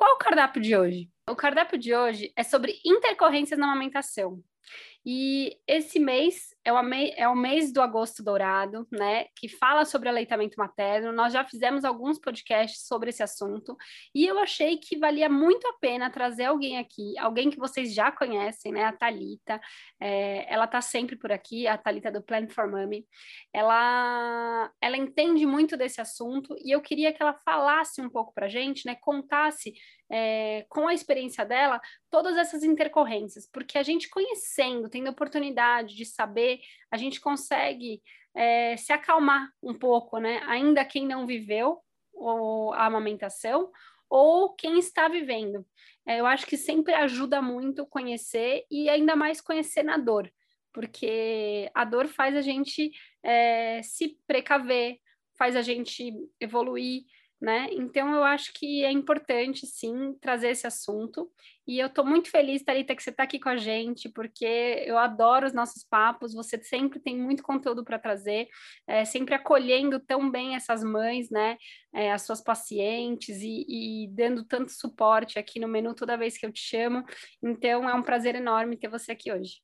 Qual o cardápio de hoje? O cardápio de hoje é sobre intercorrências na amamentação. E esse mês é o, mês, é o mês do agosto dourado, né? Que fala sobre aleitamento materno. Nós já fizemos alguns podcasts sobre esse assunto e eu achei que valia muito a pena trazer alguém aqui, alguém que vocês já conhecem, né? A Talita. É, ela tá sempre por aqui, a Talita do Plan for Mommy. Ela, ela entende muito desse assunto e eu queria que ela falasse um pouco para gente, né? Contasse é, com a experiência dela, todas essas intercorrências, porque a gente conhecendo, tendo oportunidade de saber, a gente consegue é, se acalmar um pouco, né? Ainda quem não viveu a amamentação, ou quem está vivendo. É, eu acho que sempre ajuda muito conhecer e ainda mais conhecer na dor, porque a dor faz a gente é, se precaver, faz a gente evoluir né? Então eu acho que é importante sim trazer esse assunto. E eu estou muito feliz, Thalita, que você está aqui com a gente, porque eu adoro os nossos papos, você sempre tem muito conteúdo para trazer, é, sempre acolhendo tão bem essas mães, né? É, as suas pacientes e, e dando tanto suporte aqui no menu toda vez que eu te chamo. Então é um prazer enorme ter você aqui hoje.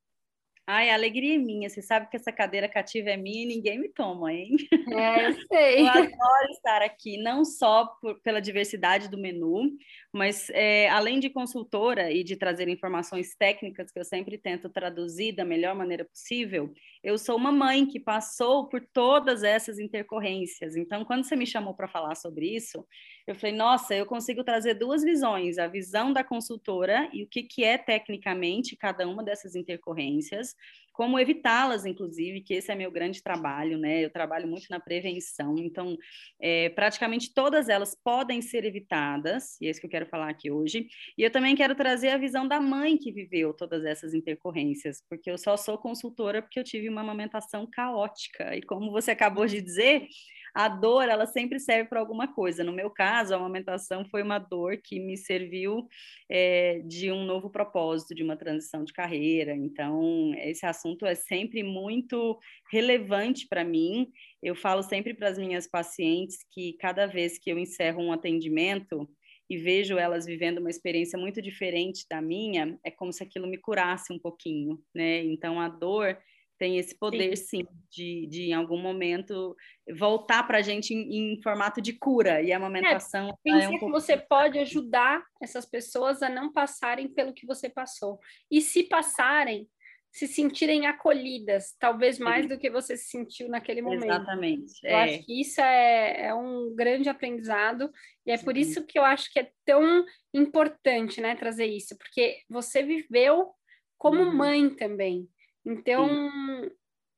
Ai, a alegria é minha. Você sabe que essa cadeira cativa é minha e ninguém me toma, hein? É, eu sei. eu adoro estar aqui, não só por, pela diversidade do menu, mas é, além de consultora e de trazer informações técnicas que eu sempre tento traduzir da melhor maneira possível, eu sou uma mãe que passou por todas essas intercorrências. Então, quando você me chamou para falar sobre isso, eu falei, nossa, eu consigo trazer duas visões, a visão da consultora e o que, que é tecnicamente cada uma dessas intercorrências, como evitá-las, inclusive, que esse é meu grande trabalho, né? Eu trabalho muito na prevenção, então, é, praticamente todas elas podem ser evitadas, e é isso que eu quero falar aqui hoje. E eu também quero trazer a visão da mãe que viveu todas essas intercorrências, porque eu só sou consultora porque eu tive uma amamentação caótica, e como você acabou de dizer, a dor ela sempre serve para alguma coisa. No meu caso, a amamentação foi uma dor que me serviu é, de um novo propósito, de uma transição de carreira. Então, esse assunto é sempre muito relevante para mim. Eu falo sempre para as minhas pacientes que cada vez que eu encerro um atendimento, e vejo elas vivendo uma experiência muito diferente da minha, é como se aquilo me curasse um pouquinho, né? Então a dor tem esse poder, sim, sim de, de, em algum momento voltar para a gente em, em, formato de cura e a amamentação. É, pensa é um que você pode ajudar essas pessoas a não passarem pelo que você passou. E se passarem, se sentirem acolhidas, talvez mais do que você se sentiu naquele momento. Exatamente. Eu é. acho que isso é, é, um grande aprendizado e é sim. por isso que eu acho que é tão importante, né, trazer isso, porque você viveu como uhum. mãe também. Então, Sim.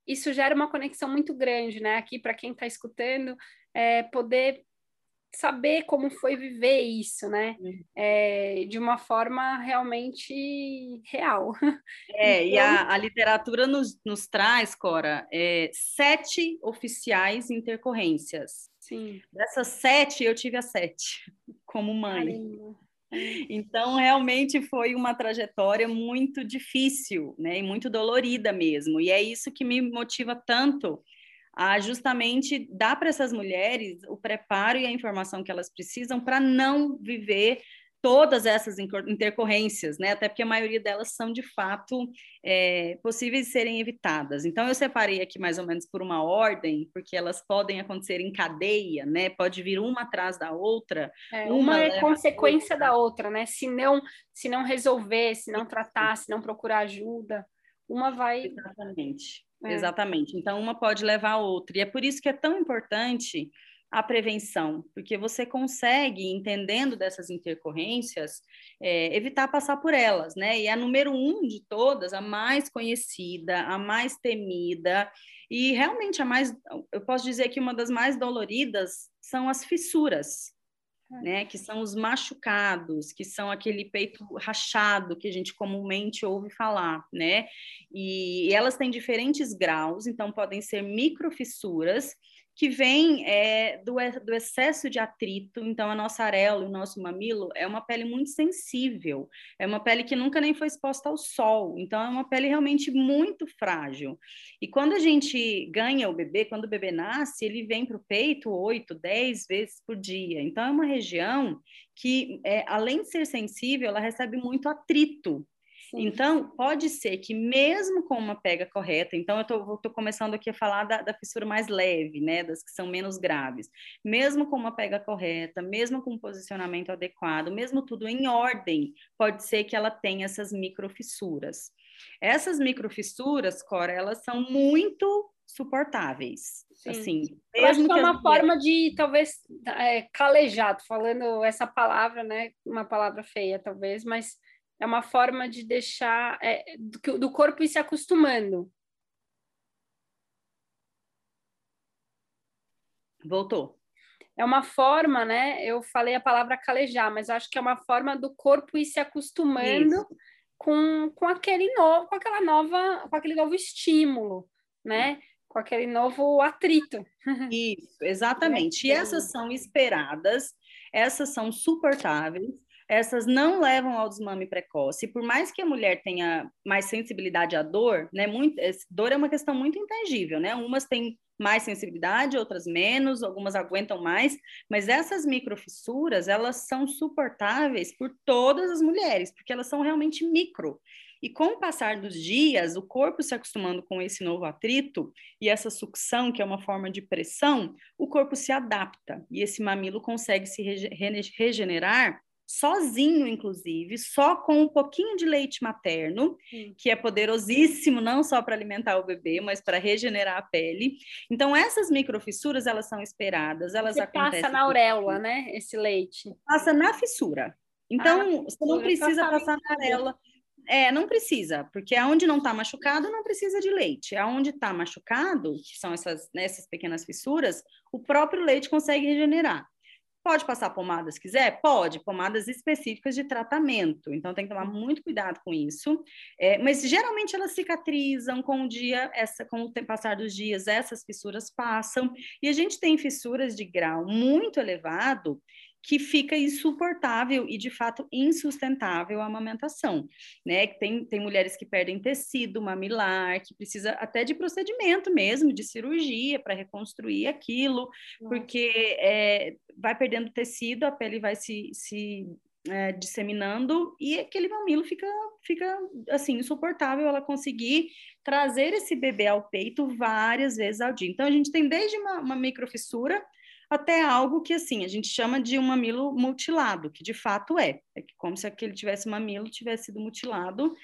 isso gera uma conexão muito grande, né? Aqui, para quem está escutando, é, poder saber como foi viver isso, né? É, de uma forma realmente real. É, então... e a, a literatura nos, nos, traz, Cora, é, sete oficiais intercorrências. Sim. Dessas sete, eu tive as sete, como mãe. Caramba. Então, realmente foi uma trajetória muito difícil, né? E muito dolorida mesmo. E é isso que me motiva tanto a justamente dar para essas mulheres o preparo e a informação que elas precisam para não viver todas essas intercorrências, né? Até porque a maioria delas são de fato é, possíveis de serem evitadas. Então eu separei aqui mais ou menos por uma ordem, porque elas podem acontecer em cadeia, né? Pode vir uma atrás da outra. É, uma, uma é consequência outra. da outra, né? Se não, se não resolver, se não tratar, se não procurar ajuda, uma vai. Exatamente. É. Exatamente. Então uma pode levar a outra. E é por isso que é tão importante a prevenção, porque você consegue, entendendo dessas intercorrências, é, evitar passar por elas, né? E a número um de todas, a mais conhecida, a mais temida, e realmente a mais, eu posso dizer que uma das mais doloridas são as fissuras, é. né? Que são os machucados, que são aquele peito rachado que a gente comumente ouve falar, né? E, e elas têm diferentes graus, então podem ser microfissuras que vem é, do, do, excesso de atrito. Então, a nossa areola, o nosso mamilo, é uma pele muito sensível, é uma pele que nunca nem foi exposta ao sol, então é uma pele realmente muito frágil. E quando a gente ganha o bebê, quando o bebê nasce, ele vem para o peito oito, dez vezes por dia. Então, é uma região que, é, além de ser sensível, ela recebe muito atrito. Então, pode ser que mesmo com uma pega correta, então eu estou começando aqui a falar da, da, fissura mais leve, né, das que são menos graves, mesmo com uma pega correta, mesmo com um posicionamento adequado, mesmo tudo em ordem, pode ser que ela tenha essas microfissuras. Essas microfissuras, Cora, elas são muito suportáveis. Sim. Assim, mesmo Eu acho que é uma forma de talvez é, calejado, falando essa palavra, né? Uma palavra feia, talvez, mas é uma forma de deixar é, do, do corpo ir se acostumando. Voltou. É uma forma, né? Eu falei a palavra calejar, mas acho que é uma forma do corpo ir se acostumando com, com aquele novo, com aquela nova, com aquele novo estímulo, né? Com aquele novo atrito. Isso, exatamente. E essas são esperadas, essas são suportáveis, essas não levam ao desmame precoce. Por mais que a mulher tenha mais sensibilidade à dor, né? Muito, dor é uma questão muito intangível, né? Umas têm mais sensibilidade, outras menos, algumas aguentam mais, mas essas microfissuras, elas são suportáveis por todas as mulheres, porque elas são realmente micro. E com o passar dos dias, o corpo se acostumando com esse novo atrito e essa sucção, que é uma forma de pressão, o corpo se adapta e esse mamilo consegue se regenerar sozinho, inclusive, só com um pouquinho de leite materno, Sim. que é poderosíssimo não só para alimentar o bebê, mas para regenerar a pele. Então, essas microfissuras, elas são esperadas, elas você acontecem... passa na auréola, né, esse leite? Passa na fissura. Então, ah, você não precisa passar na auréola. É, não precisa, porque aonde não está machucado, não precisa de leite. Aonde está machucado, que são essas, né, essas pequenas fissuras, o próprio leite consegue regenerar. Pode passar pomada se quiser? Pode, pomadas específicas de tratamento. Então tem que tomar muito cuidado com isso. É, mas geralmente elas cicatrizam com o dia, essa, com o passar dos dias, essas fissuras passam. E a gente tem fissuras de grau muito elevado que fica insuportável e, de fato, insustentável a amamentação, né? Tem, tem mulheres que perdem tecido mamilar, que precisa até de procedimento mesmo, de cirurgia para reconstruir aquilo, Nossa. porque é, vai perdendo tecido, a pele vai se, se é, disseminando e aquele mamilo fica, fica assim, insuportável ela conseguir trazer esse bebê ao peito várias vezes ao dia. Então, a gente tem desde uma, uma microfissura até algo que assim a gente chama de um mamilo mutilado, que de fato é, é como se aquele tivesse mamilo tivesse sido mutilado.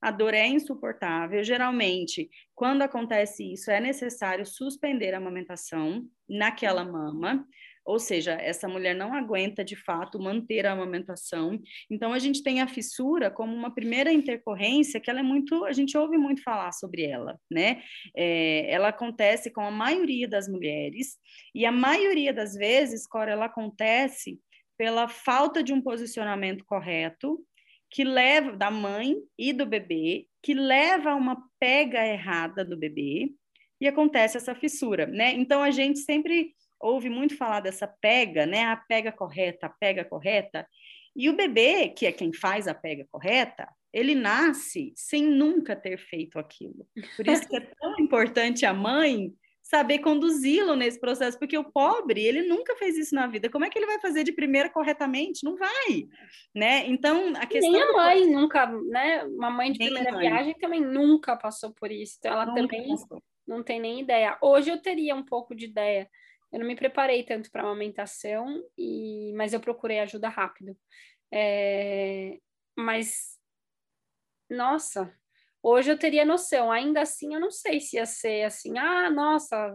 A dor é insuportável. Geralmente, quando acontece isso, é necessário suspender a amamentação naquela mama ou seja, essa mulher não aguenta de fato manter a amamentação. Então a gente tem a fissura como uma primeira intercorrência que ela é muito, a gente ouve muito falar sobre ela, né? É, ela acontece com a maioria das mulheres e a maioria das vezes, Cora, ela acontece pela falta de um posicionamento correto que leva da mãe e do bebê, que leva a uma pega errada do bebê e acontece essa fissura, né? Então a gente sempre ouve muito falar dessa pega, né? A pega correta, a pega correta. E o bebê, que é quem faz a pega correta, ele nasce sem nunca ter feito aquilo. Por isso que é tão importante a mãe saber conduzi-lo nesse processo, porque o pobre, ele nunca fez isso na vida. Como é que ele vai fazer de primeira corretamente? Não vai, né? Então, a questão... Nem a mãe do... nunca, né? Uma mãe de nem primeira viagem também nunca passou por isso. Então, ela nunca também passou. não tem nem ideia. Hoje eu teria um pouco de ideia eu não me preparei tanto para amamentação, e, mas eu procurei ajuda rápido. É, mas, nossa, hoje eu teria noção. Ainda assim, eu não sei se ia ser assim, ah, nossa,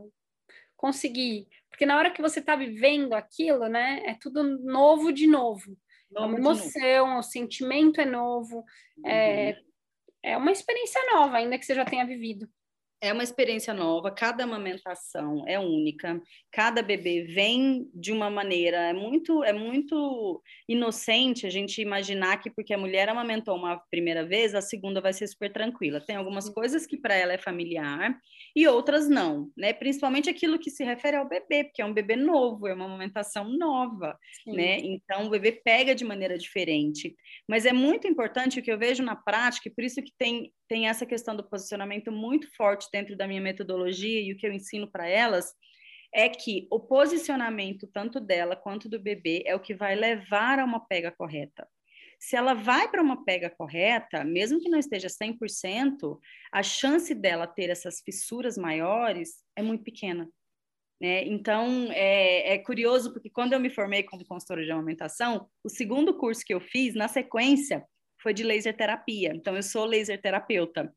conseguir. Porque na hora que você está vivendo aquilo, né, é tudo novo de novo. É uma emoção, o sentimento é novo, é, uhum. é uma experiência nova, ainda que você já tenha vivido. É uma experiência nova, cada amamentação é única, cada bebê vem de uma maneira, é muito, é muito inocente a gente imaginar que porque a mulher amamentou uma primeira vez, a segunda vai ser super tranquila. Tem algumas coisas que para ela é familiar e outras não, né? Principalmente aquilo que se refere ao bebê, porque é um bebê novo, é uma amamentação nova, Sim. né? Então o bebê pega de maneira diferente. Mas é muito importante o que eu vejo na prática, e por isso que tem tem essa questão do posicionamento muito forte dentro da minha metodologia e o que eu ensino para elas é que o posicionamento tanto dela quanto do bebê é o que vai levar a uma pega correta. Se ela vai para uma pega correta, mesmo que não esteja 100%, a chance dela ter essas fissuras maiores é muito pequena. Né? Então, é, é, curioso, porque quando eu me formei como consultora de amamentação, o segundo curso que eu fiz, na sequência, foi de laser terapia. Então, eu sou laser terapeuta.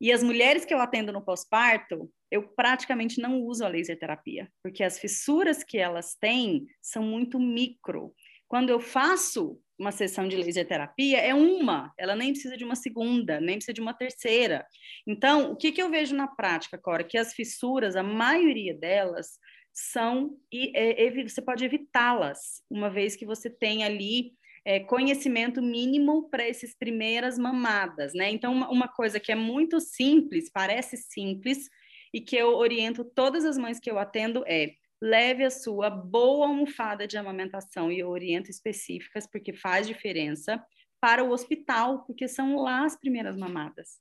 E as mulheres que eu atendo no pós-parto, eu praticamente não uso a laser terapia, porque as fissuras que elas têm são muito micro. Quando eu faço uma sessão de laser terapia, é uma, ela nem precisa de uma segunda, nem precisa de uma terceira. Então, o que, que eu vejo na prática, Cora? Que as fissuras, a maioria delas, são, e, e, você pode evitá-las, uma vez que você tem ali é, conhecimento mínimo para essas primeiras mamadas, né? Então, uma, uma coisa que é muito simples, parece simples, e que eu oriento todas as mães que eu atendo é leve a sua boa almofada de amamentação e eu oriento específicas porque faz diferença para o hospital, porque são lá as primeiras mamadas.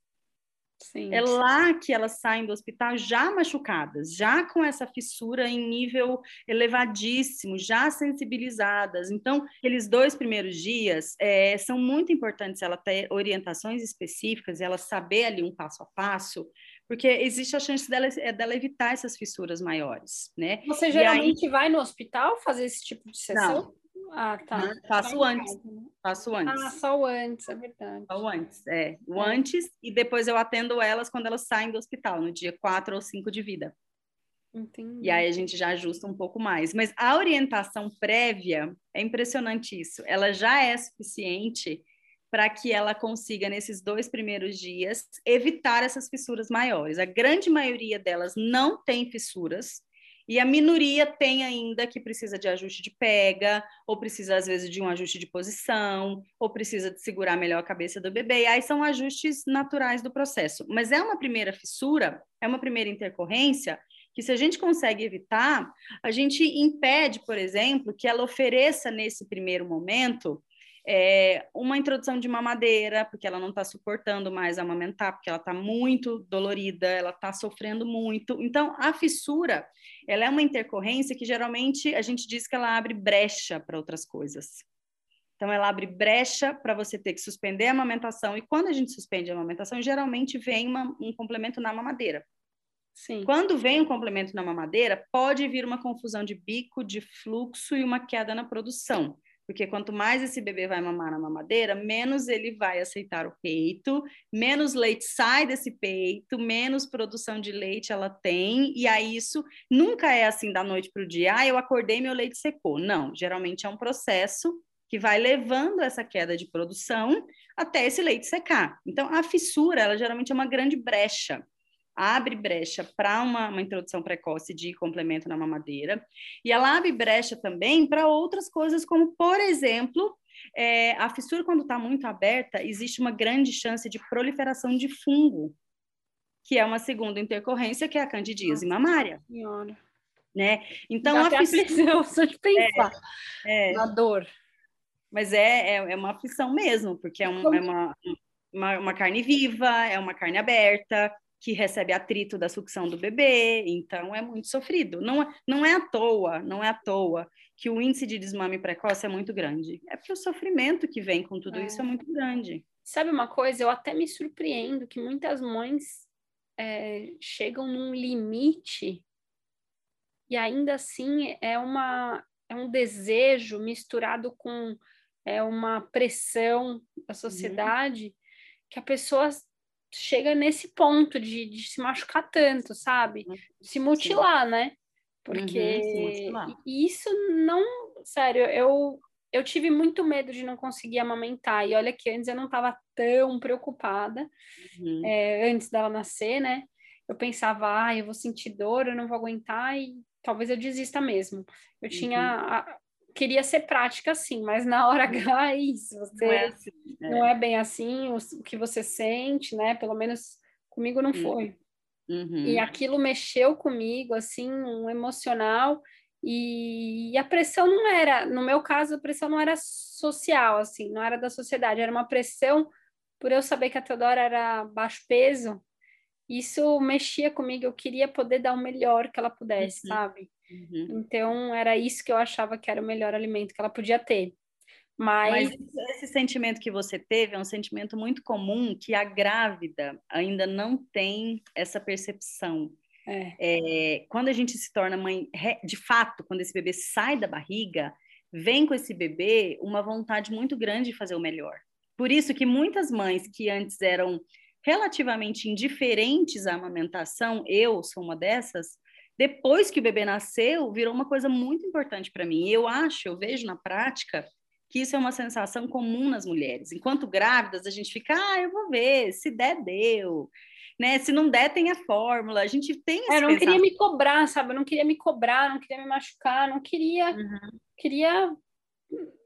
Sim. É lá que elas saem do hospital já machucadas, já com essa fissura em nível elevadíssimo, já sensibilizadas. Então, aqueles dois primeiros dias é, são muito importantes ela ter orientações específicas, ela saber ali um passo a passo, porque existe a chance dela, é, dela evitar essas fissuras maiores, né? Você geralmente aí... vai no hospital fazer esse tipo de sessão? Não, ah, tá. Né? Faço antes. Né? Faço antes. Ah, só o antes, é verdade. Só o antes, é. O é. antes e depois eu atendo elas quando elas saem do hospital, no dia 4 ou 5 de vida. Entendi. E aí a gente já ajusta um pouco mais. Mas a orientação prévia, é impressionante isso. Ela já é suficiente para que ela consiga, nesses dois primeiros dias, evitar essas fissuras maiores. A grande maioria delas não tem fissuras, e a minoria tem ainda que precisa de ajuste de pega, ou precisa, às vezes, de um ajuste de posição, ou precisa de segurar melhor a cabeça do bebê. E aí são ajustes naturais do processo. Mas é uma primeira fissura, é uma primeira intercorrência, que se a gente consegue evitar, a gente impede, por exemplo, que ela ofereça nesse primeiro momento é, uma introdução de mamadeira, porque ela não está suportando mais amamentar, porque ela está muito dolorida, ela está sofrendo muito. Então, a fissura, ela é uma intercorrência que geralmente a gente diz que ela abre brecha para outras coisas. Então, ela abre brecha para você ter que suspender a amamentação, e quando a gente suspende a amamentação, geralmente vem uma, um complemento na mamadeira. Sim. Quando vem um complemento na mamadeira, pode vir uma confusão de bico, de fluxo e uma queda na produção. Porque quanto mais esse bebê vai mamar na mamadeira, menos ele vai aceitar o peito, menos leite sai desse peito, menos produção de leite ela tem, e aí isso nunca é assim da noite para o dia, ah, eu acordei meu leite secou. Não, geralmente é um processo que vai levando essa queda de produção até esse leite secar. Então, a fissura, ela geralmente é uma grande brecha abre brecha para uma, uma, introdução precoce de complemento na mamadeira, e ela abre brecha também para outras coisas, como, por exemplo, é, a fissura, quando está muito aberta, existe uma grande chance de proliferação de fungo, que é uma segunda intercorrência, que é a candidíase mamária. Senhora. Né? Então, Já a fissura... só de pensar é, é, na dor. Mas é, é, é, uma aflição mesmo, porque é, um, é uma, uma, uma carne viva, é uma carne aberta, que recebe atrito da sucção do bebê, então é muito sofrido. Não, é, não é à toa, não é à toa que o índice de desmame precoce é muito grande. É porque o sofrimento que vem com tudo é. isso é muito grande. Sabe uma coisa? Eu até me surpreendo que muitas mães é, chegam num limite e ainda assim é uma é um desejo misturado com é uma pressão da uhum. sociedade uhum. que a pessoa chega nesse ponto de, de se machucar tanto, sabe? De se mutilar, Sim. né? Porque uhum, isso não, sério, eu eu tive muito medo de não conseguir amamentar. E olha que antes eu não estava tão preocupada, uhum. é, antes dela nascer, né? Eu pensava, ah, eu vou sentir dor, eu não vou aguentar e talvez eu desista mesmo. Eu uhum. tinha. Queria ser prática, sim, mas na hora H é isso. Você, não, é assim, é. não é bem assim o, o, que você sente, né? Pelo menos comigo não uhum. foi. Uhum. E aquilo mexeu comigo, assim, um emocional. E a pressão não era, no meu caso, a pressão não era social, assim, não era da sociedade, era uma pressão por eu saber que a Teodora era baixo peso. Isso mexia comigo, eu queria poder dar o melhor que ela pudesse, uhum. sabe? Uhum. Então, era isso que eu achava que era o melhor alimento que ela podia ter. Mas... Mas esse sentimento que você teve é um sentimento muito comum que a grávida ainda não tem essa percepção. É. É, quando a gente se torna mãe, de fato, quando esse bebê sai da barriga, vem com esse bebê uma vontade muito grande de fazer o melhor. Por isso que muitas mães que antes eram relativamente indiferentes à amamentação, eu sou uma dessas, depois que o bebê nasceu, virou uma coisa muito importante para mim. Eu acho, eu vejo na prática que isso é uma sensação comum nas mulheres. Enquanto grávidas, a gente fica, ah, eu vou ver, se der, deu. Né? Se não der, tem a fórmula. A gente tem esse é, Eu não queria me cobrar, sabe? Eu não queria me cobrar, não queria me machucar, não queria... Uhum. Queria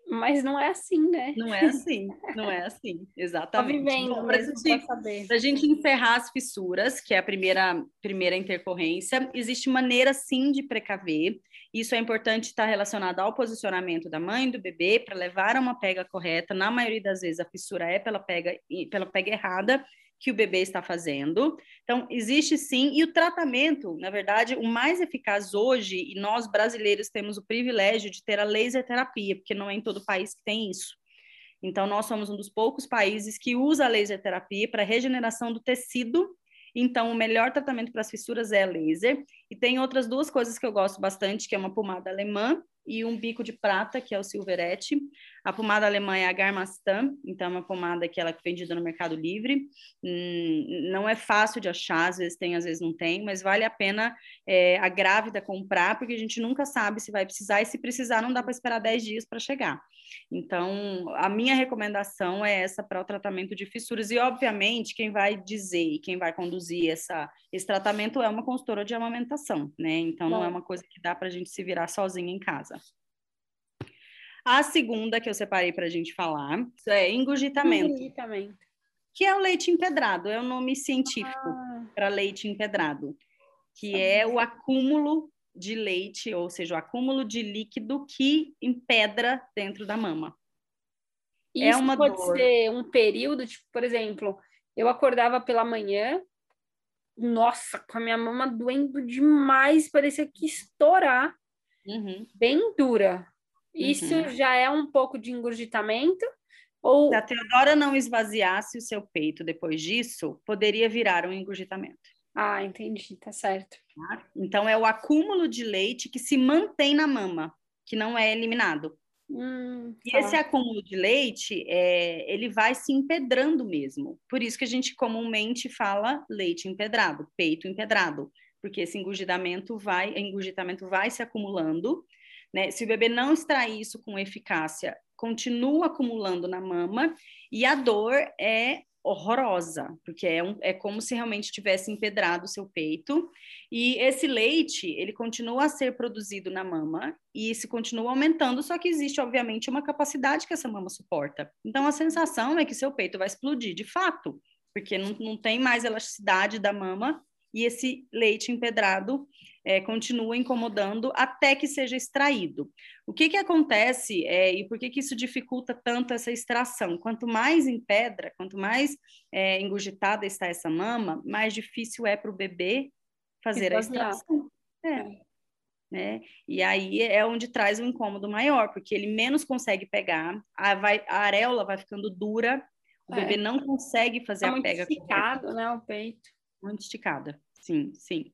mas não é assim, né? Não é assim, não é assim, exatamente. vivendo Bom, para gente, a gente encerrar as fissuras, que é a primeira, primeira intercorrência, existe maneira sim de precaver. Isso é importante estar relacionado ao posicionamento da mãe do bebê para levar a uma pega correta. Na maioria das vezes a fissura é pela pega, pela pega errada que o bebê está fazendo. Então, existe sim, e o tratamento, na verdade, o mais eficaz hoje, e nós brasileiros temos o privilégio de ter a laser terapia, porque não é em todo país que tem isso. Então, nós somos um dos poucos países que usa a laser terapia para regeneração do tecido. Então, o melhor tratamento para as fissuras é laser. E tem outras duas coisas que eu gosto bastante, que é uma pomada alemã e um bico de prata, que é o Silverette. A pomada alemã é a Garmastan, então é uma pomada que ela é vendida no Mercado Livre. Hum, não é fácil de achar, às vezes tem, às vezes não tem, mas vale a pena é, a grávida comprar, porque a gente nunca sabe se vai precisar, e se precisar, não dá para esperar 10 dias para chegar. Então, a minha recomendação é essa para o tratamento de fissuras. E, obviamente, quem vai dizer e quem vai conduzir essa, esse tratamento é uma consultora de amamentação, né? Então, Bom. não é uma coisa que dá para a gente se virar sozinha em casa. A segunda que eu separei para a gente falar é engurgitamento. Engurgitamento. Que é o leite empedrado, é o nome científico ah. para leite empedrado, que é o acúmulo de leite, ou seja, o acúmulo de líquido que empedra dentro da mama. É Isso é uma pode dor. ser um período, tipo, por exemplo, eu acordava pela manhã, nossa, com a minha mama doendo demais, parecia que estourar, uhum. bem dura. Isso uhum. já é um pouco de engurgitamento? Ou... Se a Teodora não esvaziasse o seu peito depois disso, poderia virar um engurgitamento. Ah, entendi, tá certo. Tá? Então, é o acúmulo de leite que se mantém na mama, que não é eliminado. Hum, e tá. esse acúmulo de leite, é, ele vai se empedrando mesmo. Por isso que a gente comumente fala leite empedrado, peito empedrado, porque esse engurgitamento vai, engurgitamento vai se acumulando. Né? Se o bebê não extrair isso com eficácia, continua acumulando na mama e a dor é horrorosa, porque é, um, é como se realmente tivesse empedrado o seu peito. E esse leite, ele continua a ser produzido na mama e se continua aumentando, só que existe, obviamente, uma capacidade que essa mama suporta. Então, a sensação é que seu peito vai explodir de fato, porque não, não tem mais elasticidade da mama e esse leite empedrado é, continua incomodando até que seja extraído. O que, que acontece é, e por que, que isso dificulta tanto essa extração? Quanto mais em pedra, quanto mais é, engurgitada está essa mama, mais difícil é para o bebê fazer a extração. É. Né? E aí é onde traz um incômodo maior, porque ele menos consegue pegar, a, vai, a areola vai ficando dura, o é. bebê não consegue fazer tá a pega. Muito esticado, né, o peito. Muito esticada. Sim, sim.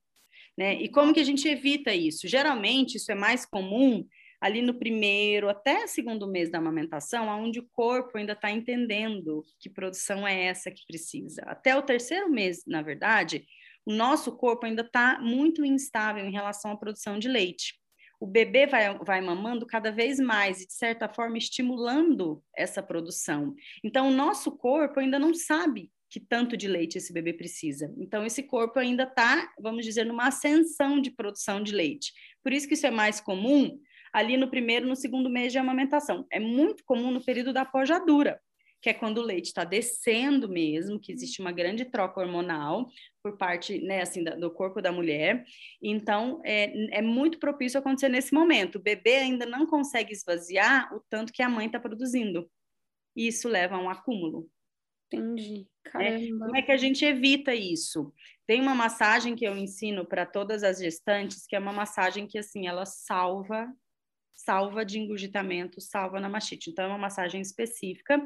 Né? E como que a gente evita isso? Geralmente, isso é mais comum ali no primeiro até segundo mês da amamentação, onde o corpo ainda está entendendo que produção é essa que precisa. Até o terceiro mês, na verdade, o nosso corpo ainda está muito instável em relação à produção de leite. O bebê vai, vai mamando cada vez mais e, de certa forma, estimulando essa produção. Então, o nosso corpo ainda não sabe que tanto de leite esse bebê precisa. Então, esse corpo ainda está, vamos dizer, numa ascensão de produção de leite. Por isso que isso é mais comum ali no primeiro, no segundo mês de amamentação. É muito comum no período da pojadura, que é quando o leite está descendo mesmo, que existe uma grande troca hormonal por parte, né, assim, do corpo da mulher. Então, é, é muito propício acontecer nesse momento. O bebê ainda não consegue esvaziar o tanto que a mãe está produzindo. E isso leva a um acúmulo. Entendi. É, Caramba. Como é que a gente evita isso? Tem uma massagem que eu ensino para todas as gestantes, que é uma massagem que, assim, ela salva salva de engurgitamento, salva na mastite. Então, é uma massagem específica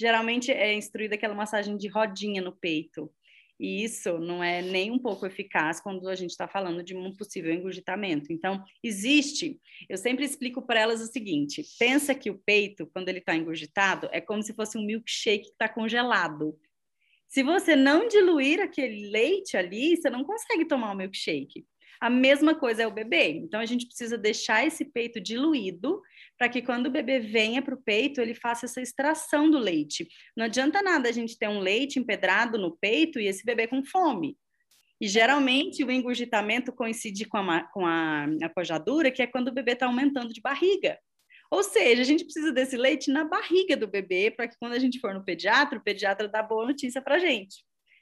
geralmente é instruída aquela massagem de rodinha no peito. E isso não é nem um pouco eficaz quando a gente está falando de um possível engurgitamento. Então, existe, eu sempre explico para elas o seguinte: pensa que o peito, quando ele está engurgitado, é como se fosse um milkshake que está congelado. Se você não diluir aquele leite ali, você não consegue tomar o milkshake. A mesma coisa é o bebê. Então, a gente precisa deixar esse peito diluído para que quando o bebê venha para o peito, ele faça essa extração do leite. Não adianta nada a gente ter um leite empedrado no peito e esse bebê com fome. E geralmente o engurgitamento coincide com a, com a apojadura, que é quando o bebê está aumentando de barriga. Ou seja, a gente precisa desse leite na barriga do bebê para que quando a gente for no pediatra, o pediatra dá boa notícia para a gente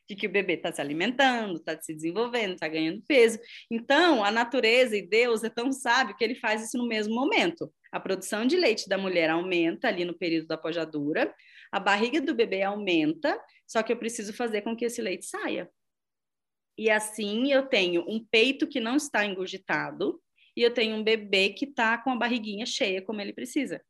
de que o bebê está se alimentando, está se desenvolvendo, está ganhando peso. Então, a natureza e Deus é tão sábio que ele faz isso no mesmo momento. A produção de leite da mulher aumenta ali no período da pojadura, a barriga do bebê aumenta, só que eu preciso fazer com que esse leite saia. E assim eu tenho um peito que não está engurgitado e eu tenho um bebê que está com a barriguinha cheia como ele precisa.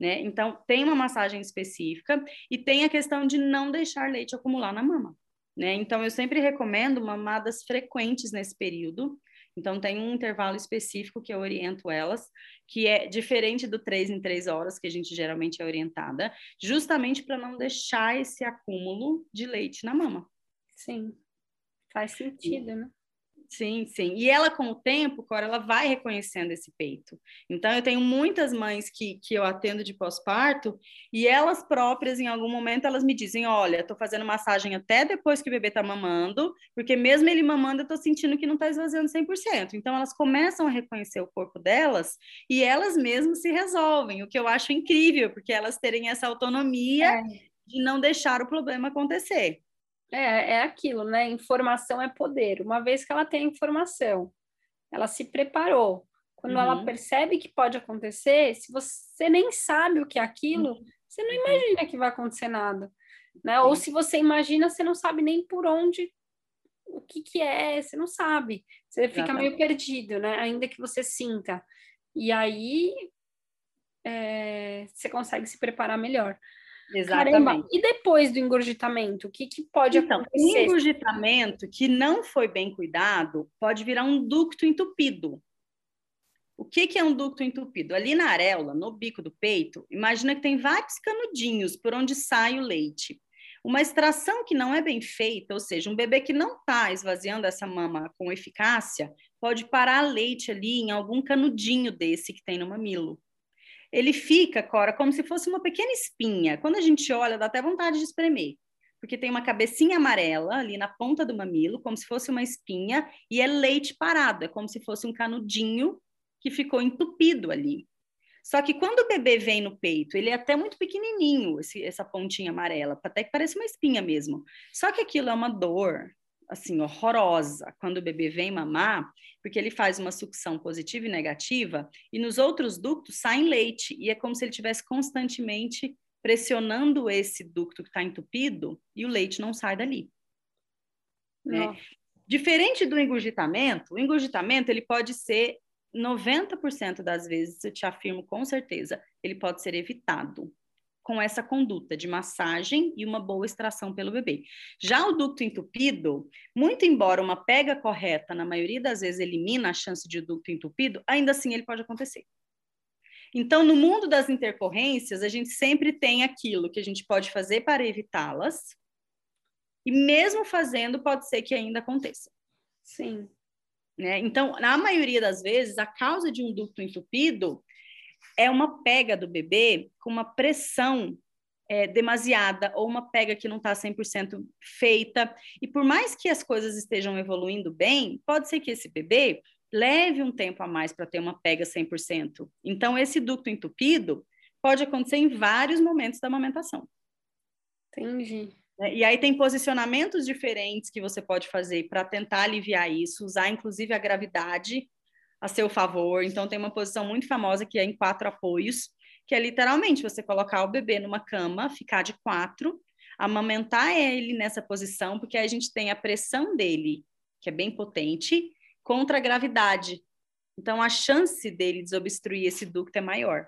Né? Então, tem uma massagem específica e tem a questão de não deixar leite acumular na mama. Né? Então, eu sempre recomendo mamadas frequentes nesse período. Então, tem um intervalo específico que eu oriento elas, que é diferente do três em três horas, que a gente geralmente é orientada, justamente para não deixar esse acúmulo de leite na mama. Sim, faz sentido, né? Sim, sim. E ela, com o tempo, Cora, ela vai reconhecendo esse peito. Então, eu tenho muitas mães que, que eu atendo de pós-parto e elas próprias, em algum momento, elas me dizem: Olha, estou fazendo massagem até depois que o bebê está mamando, porque mesmo ele mamando, eu estou sentindo que não está esvaziando 100%. Então, elas começam a reconhecer o corpo delas e elas mesmas se resolvem, o que eu acho incrível, porque elas terem essa autonomia é. de não deixar o problema acontecer. É, é aquilo, né? Informação é poder. Uma vez que ela tem informação, ela se preparou. Quando uhum. ela percebe que pode acontecer, se você nem sabe o que é aquilo, uhum. você não imagina que vai acontecer nada. Né? Ou se você imagina, você não sabe nem por onde, o que, que é, você não sabe. Você fica Exatamente. meio perdido, né? Ainda que você sinta. E aí é, você consegue se preparar melhor. Exatamente. Caramba, e depois do engurgitamento, o que, que pode então, acontecer? O engurgitamento que não foi bem cuidado pode virar um ducto entupido. O que, que é um ducto entupido? Ali na areola, no bico do peito, imagina que tem vários canudinhos por onde sai o leite. Uma extração que não é bem feita, ou seja, um bebê que não está esvaziando essa mama com eficácia, pode parar leite ali em algum canudinho desse que tem no mamilo ele fica, Cora, como se fosse uma pequena espinha. Quando a gente olha, dá até vontade de espremer, porque tem uma cabecinha amarela ali na ponta do mamilo, como se fosse uma espinha, e é leite parado, é como se fosse um canudinho que ficou entupido ali. Só que quando o bebê vem no peito, ele é até muito pequenininho, esse, essa pontinha amarela, até que parece uma espinha mesmo. Só que aquilo é uma dor, assim, horrorosa quando o bebê vem mamar, porque ele faz uma sucção positiva e negativa, e nos outros ductos sai leite, e é como se ele estivesse constantemente pressionando esse ducto que está entupido e o leite não sai dali. Né? Diferente do engurgitamento, o engurgitamento ele pode ser 90% das vezes, eu te afirmo com certeza, ele pode ser evitado com essa conduta de massagem e uma boa extração pelo bebê. Já o ducto entupido, muito embora uma pega correta, na maioria das vezes, elimina a chance de ducto entupido, ainda assim ele pode acontecer. Então, no mundo das intercorrências, a gente sempre tem aquilo que a gente pode fazer para evitá-las, E mesmo fazendo, pode ser que ainda aconteça. Sim. Né? Então, na maioria das vezes, a causa de um ducto entupido é uma pega do bebê com uma pressão é, demasiada ou uma pega que não está 100% feita. E por mais que as coisas estejam evoluindo bem, pode ser que esse bebê leve um tempo a mais para ter uma pega 100%. Então, esse ducto entupido pode acontecer em vários momentos da amamentação. Entendi. Né? E aí tem posicionamentos diferentes que você pode fazer para tentar aliviar isso, usar inclusive a gravidade a seu favor. Então tem uma posição muito famosa que é em quatro apoios, que é literalmente você colocar o bebê numa cama, ficar de quatro, amamentar ele nessa posição, porque aí a gente tem a pressão dele, que é bem potente, contra a gravidade. Então, a chance dele desobstruir esse ducto é maior.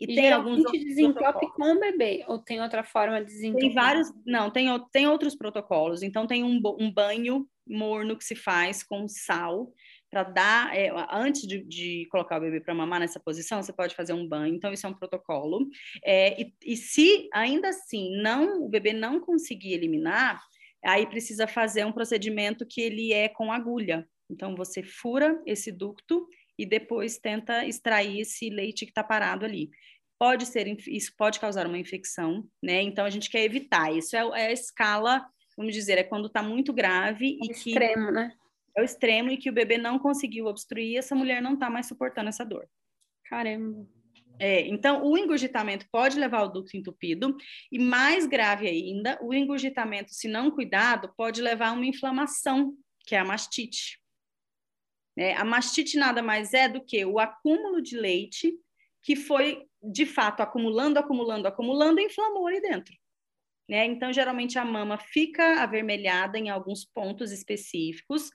E, e tem alguns desentope com o bebê, ou tem outra forma de desentupir? Tem vários, não, tem, tem outros protocolos. Então, tem um, um banho morno que se faz com sal, para dar, é, antes de, de, colocar o bebê para mamar nessa posição, você pode fazer um banho, então isso é um protocolo. É, e, e, se ainda assim não o bebê não conseguir eliminar, aí precisa fazer um procedimento que ele é com agulha. Então você fura esse ducto e depois tenta extrair esse leite que está parado ali. Pode ser, isso pode causar uma infecção, né? Então a gente quer evitar. Isso é, é a escala, vamos dizer, é quando está muito grave é e que extremo, né? É o extremo e que o bebê não conseguiu obstruir, essa mulher não está mais suportando essa dor. Caramba. É, então, o engurgitamento pode levar ao ducto entupido, e mais grave ainda, o engurgitamento, se não cuidado, pode levar a uma inflamação, que é a mastite. É, a mastite nada mais é do que o acúmulo de leite que foi, de fato, acumulando, acumulando, acumulando e inflamou ali dentro. Né? Então, geralmente, a mama fica avermelhada em alguns pontos específicos,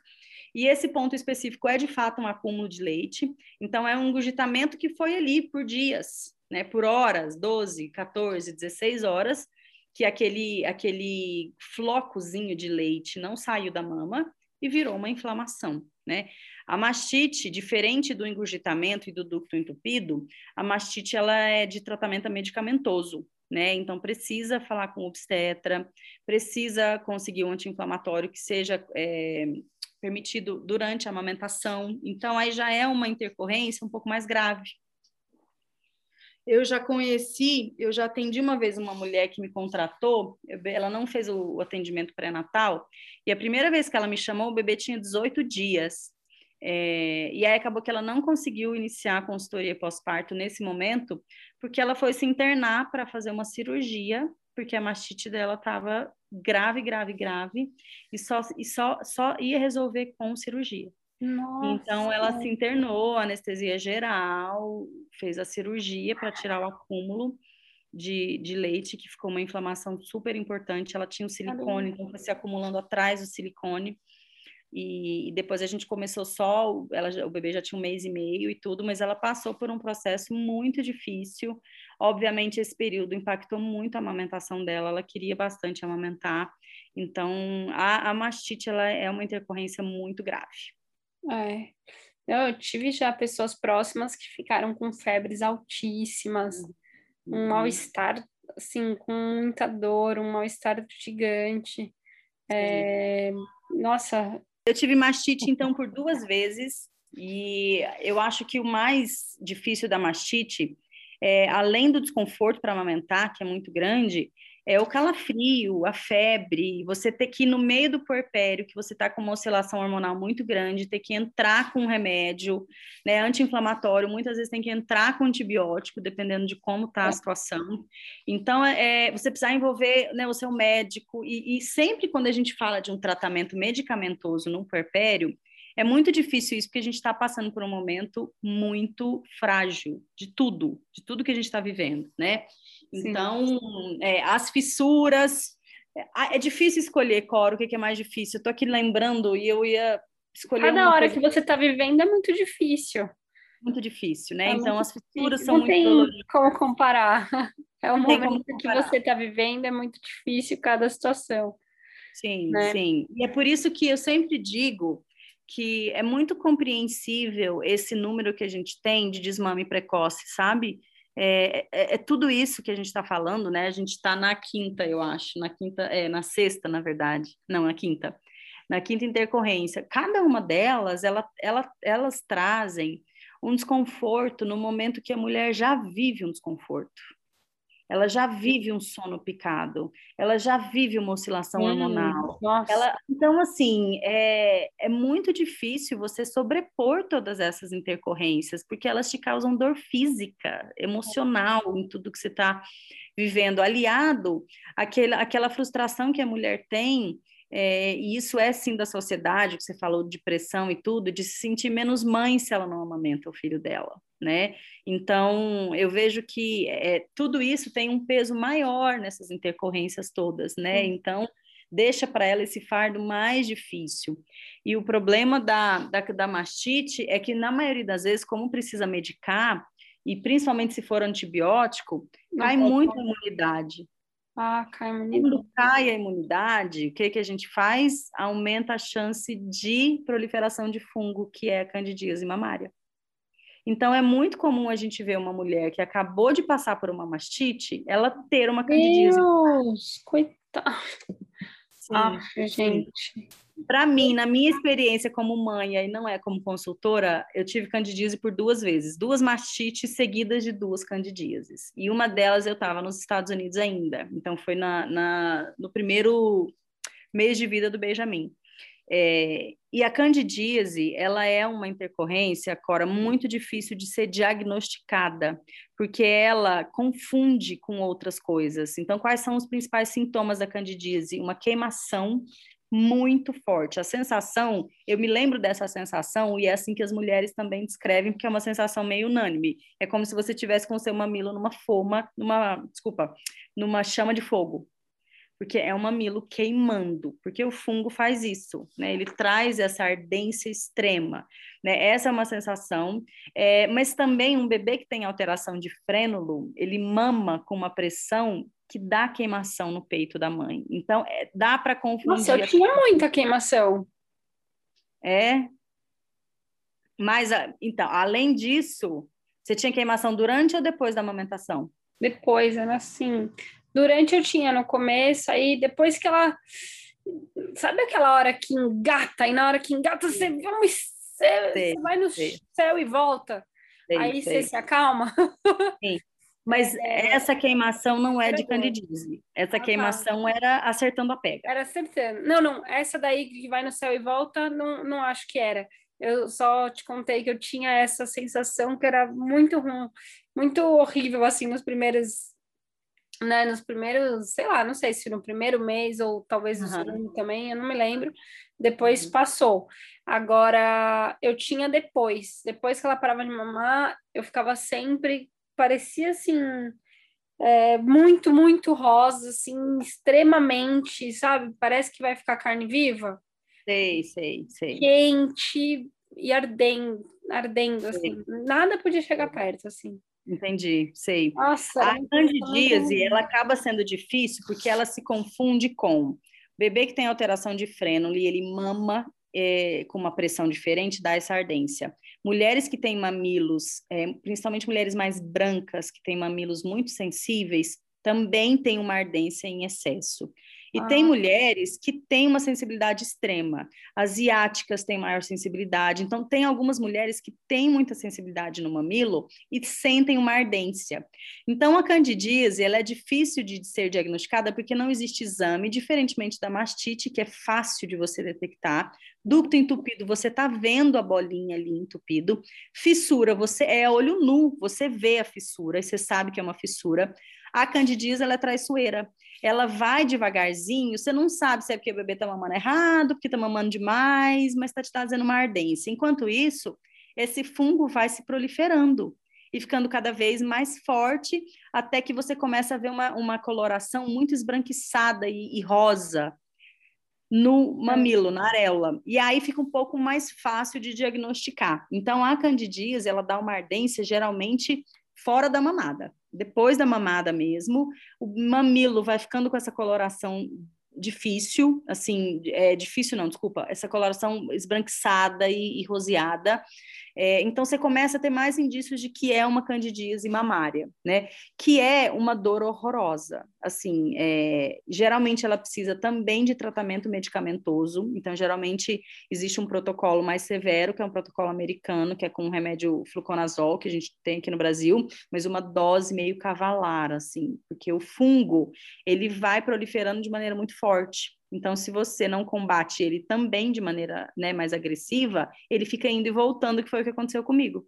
e esse ponto específico é de fato um acúmulo de leite, então é um engurgitamento que foi ali por dias, né, por horas, 12, 14, 16 horas, que aquele aquele flocozinho de leite não saiu da mama e virou uma inflamação, né? A mastite, diferente do engurgitamento e do ducto entupido, a mastite ela é de tratamento medicamentoso, né? Então precisa falar com o obstetra, precisa conseguir um anti-inflamatório que seja é, permitido durante a amamentação. Então, aí já é uma intercorrência um pouco mais grave. Eu já conheci, eu já atendi uma vez uma mulher que me contratou, ela não fez o atendimento pré-natal, e a primeira vez que ela me chamou, o bebê tinha 18 dias. É, e aí acabou que ela não conseguiu iniciar a consultoria pós-parto nesse momento, porque ela foi se internar para fazer uma cirurgia, porque a mastite dela estava grave, grave, grave, e só, e só, só ia resolver com cirurgia. Nossa. Então ela se internou, anestesia geral, fez a cirurgia para tirar o acúmulo de, de leite, que ficou uma inflamação super importante. Ela tinha o silicone, então foi se acumulando atrás do silicone. E, e, depois a gente começou só, ela, o bebê já tinha um mês e meio e tudo, mas ela passou por um processo muito difícil. Obviamente, esse período impactou muito a amamentação dela, ela queria bastante amamentar. Então, a, a mastite ela é uma intercorrência muito grave. É. Eu tive já pessoas próximas que ficaram com febres altíssimas, uhum. um mal-estar, assim, com muita dor, um mal-estar gigante. É, nossa, eu tive mastite, então, por duas vezes, e eu acho que o mais difícil da mastite, é, além do desconforto para amamentar, que é muito grande, é o calafrio, a febre, você ter que ir no meio do puerpério, que você está com uma oscilação hormonal muito grande, ter que entrar com um remédio né, anti-inflamatório, muitas vezes tem que entrar com antibiótico, dependendo de como está a situação. Então, é, você precisa envolver né, o seu médico, e, e sempre quando a gente fala de um tratamento medicamentoso no puerpério, é muito difícil isso, porque a gente está passando por um momento muito frágil de tudo, de tudo que a gente está vivendo, né? Então, é, as fissuras. É, é, difícil escolher, Coro, o que é mais difícil. Eu tô aqui lembrando e eu ia escolher. Cada hora coisa... que você está vivendo é muito difícil. Muito difícil, né? É então, as fissuras difícil. são Não muito. Tem doloridas. como comparar. É o momento que você está vivendo, é muito difícil cada situação. Sim, né? sim. E é por isso que eu sempre digo que é muito compreensível esse número que a gente tem de desmame precoce, sabe? é, é, é, tudo isso que a gente está falando, né? A gente está na quinta, eu acho, na quinta, é, na sexta, na verdade, não, na quinta, na quinta intercorrência. Cada uma delas, ela, ela, elas trazem um desconforto no momento que a mulher já vive um desconforto ela já vive um sono picado, ela já vive uma oscilação hum, hormonal. Ela, então, assim, é, é muito difícil você sobrepor todas essas intercorrências, porque elas te causam dor física, emocional em tudo que você está vivendo, aliado àquela, àquela frustração que a mulher tem é, e isso é sim da sociedade, que você falou de pressão e tudo, de se sentir menos mãe se ela não amamenta o filho dela né? Então, eu vejo que é, tudo isso tem um peso maior nessas intercorrências todas, né? Então, deixa para ela esse fardo mais difícil. E o problema da, da, da mastite é que, na maioria das vezes, como precisa medicar, e principalmente se for antibiótico, cai muito a imunidade. Ah, cai a imunidade. Quando cai a imunidade, o que, que a gente faz? Aumenta a chance de proliferação de fungo, que é a candidíase mamária. Então, é muito comum a gente ver uma mulher que acabou de passar por uma mastite, ela ter uma candidíase. Deus, coitada. Ah, gente. Para mim, na minha experiência como mãe e não é como consultora, eu tive candidíase por duas vezes, duas mastites seguidas de duas candidíases. E uma delas eu estava nos Estados Unidos ainda, então foi na, na, no primeiro mês de vida do Benjamin. É, e a candidíase, ela é uma intercorrência, Cora, muito difícil de ser diagnosticada, porque ela confunde com outras coisas. Então, quais são os principais sintomas da candidíase? Uma queimação muito forte. A sensação, eu me lembro dessa sensação, e é assim que as mulheres também descrevem, porque é uma sensação meio unânime. É como se você tivesse com o seu mamilo numa forma, numa, desculpa, numa chama de fogo porque é um mamilo queimando, porque o fungo faz isso, né? Ele traz essa ardência extrema, né? Essa é uma sensação, é, mas também um bebê que tem alteração de frênulo, ele mama com uma pressão que dá queimação no peito da mãe. Então, é, dá para confundir. Nossa, eu tinha muita queimação. É? Mas, então, além disso, você tinha queimação durante ou depois da amamentação? Depois, era assim. Durante eu tinha no começo, aí depois que ela. Sabe aquela hora que engata? E na hora que engata, você, vamos, você, você vai no céu e volta. Sei, aí você se acalma. Sim. Mas essa queimação não é de candidíase. Essa ah, tá. queimação era acertando a pega. Era acertando. Não, não. Essa daí que vai no céu e volta, não, não acho que era. Eu só te contei que eu tinha essa sensação que era muito ruim, muito horrível, assim, nos primeiros né, nos primeiros, sei lá, não sei se no primeiro mês ou talvez no uhum. segundo também, eu não me lembro. Depois uhum. passou. Agora, eu tinha depois, depois que ela parava de mamar, eu ficava sempre, parecia assim, é, muito, muito rosa, assim, extremamente, sabe? Parece que vai ficar carne viva. Sei, sei, sei. Quente e ardendo, ardendo, assim. Nada podia chegar perto, assim. Entendi, sei. Nossa, a candidíase, ela acaba sendo difícil porque ela se confunde com bebê que tem alteração de freno e ele mama é, com uma pressão diferente, dá essa ardência. Mulheres que têm mamilos, é, principalmente mulheres mais brancas, que têm mamilos muito sensíveis, também têm uma ardência em excesso. E ah. tem mulheres que têm uma sensibilidade extrema. Asiáticas têm maior sensibilidade. Então, tem algumas mulheres que têm muita sensibilidade no mamilo e sentem uma ardência. Então, a candidíase, ela é difícil de ser diagnosticada porque não existe exame, diferentemente da mastite, que é fácil de você detectar. Ducto entupido, você está vendo a bolinha ali entupido. Fissura, você é olho nu, você vê a fissura e você sabe que é uma fissura. A candidíase, ela é traiçoeira ela vai devagarzinho, você não sabe se é porque o bebê está mamando errado, porque está mamando demais, mas está te trazendo uma ardência. Enquanto isso, esse fungo vai se proliferando e ficando cada vez mais forte, até que você começa a ver uma, uma coloração muito esbranquiçada e, e rosa no mamilo, na areola. E aí fica um pouco mais fácil de diagnosticar. Então, a candidíase, ela dá uma ardência geralmente fora da mamada depois da mamada mesmo, o mamilo vai ficando com essa coloração difícil, assim, é difícil não, desculpa, essa coloração esbranquiçada e, e roseada, É, então, você começa a ter mais indícios de que é uma candidíase mamária, né? Que é uma dor horrorosa. Assim, é, geralmente ela precisa também de tratamento medicamentoso. Então, geralmente existe um protocolo mais severo, que é um protocolo americano, que é com o remédio fluconazol, que a gente tem aqui no Brasil, mas uma dose meio cavalar, assim, porque o fungo, ele vai proliferando de maneira muito forte. Então, se você não combate ele também de maneira né, mais agressiva, ele fica indo e voltando, que foi o que aconteceu comigo.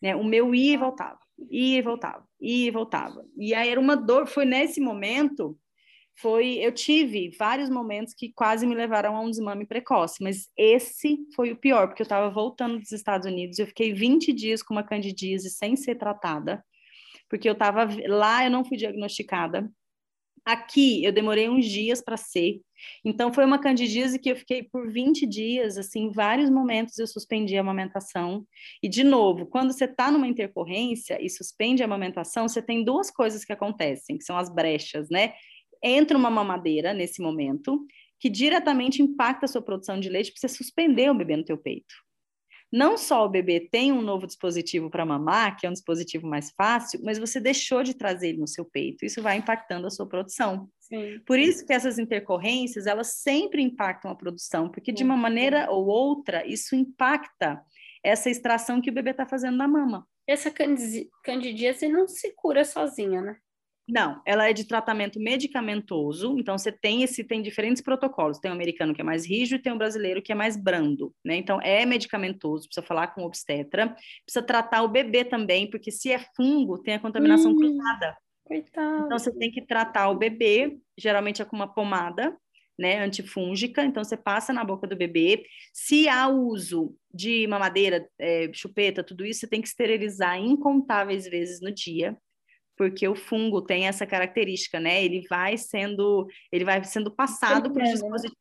Né? O meu ia e voltava, ia e voltava, e voltava. E aí era uma dor, foi nesse momento, foi, eu tive vários momentos que quase me levaram a um desmame precoce, mas esse foi o pior, porque eu estava voltando dos Estados Unidos, eu fiquei 20 dias com uma candidíase sem ser tratada, porque eu estava lá, eu não fui diagnosticada, Aqui eu demorei uns dias para ser. Então foi uma candidíase que eu fiquei por 20 dias, assim, vários momentos eu suspendi a amamentação. E de novo, quando você está numa intercorrência e suspende a amamentação, você tem duas coisas que acontecem, que são as brechas, né? Entra uma mamadeira nesse momento, que diretamente impacta a sua produção de leite, para você suspender o bebê no teu peito não só o bebê tem um novo dispositivo para mamar, que é um dispositivo mais fácil, mas você deixou de trazer ele no seu peito. Isso vai impactando a sua produção. Sim. Por isso que essas intercorrências, elas sempre impactam a produção, porque de uma maneira ou outra, isso impacta essa extração que o bebê está fazendo na mama. Essa candidíase não se cura sozinha, né? Não, ela é de tratamento medicamentoso, então você tem esse tem diferentes protocolos. Tem o americano que é mais rígido e tem o brasileiro que é mais brando, né? Então é medicamentoso, precisa falar com o obstetra, precisa tratar o bebê também, porque se é fungo, tem a contaminação hum, cruzada. Coitado. Então você tem que tratar o bebê, geralmente é com uma pomada, né, antifúngica, então você passa na boca do bebê. Se há uso de mamadeira, é, chupeta, tudo isso, você tem que esterilizar incontáveis vezes no dia porque o fungo tem essa característica, né? Ele vai sendo, ele vai sendo passado para os dispositivos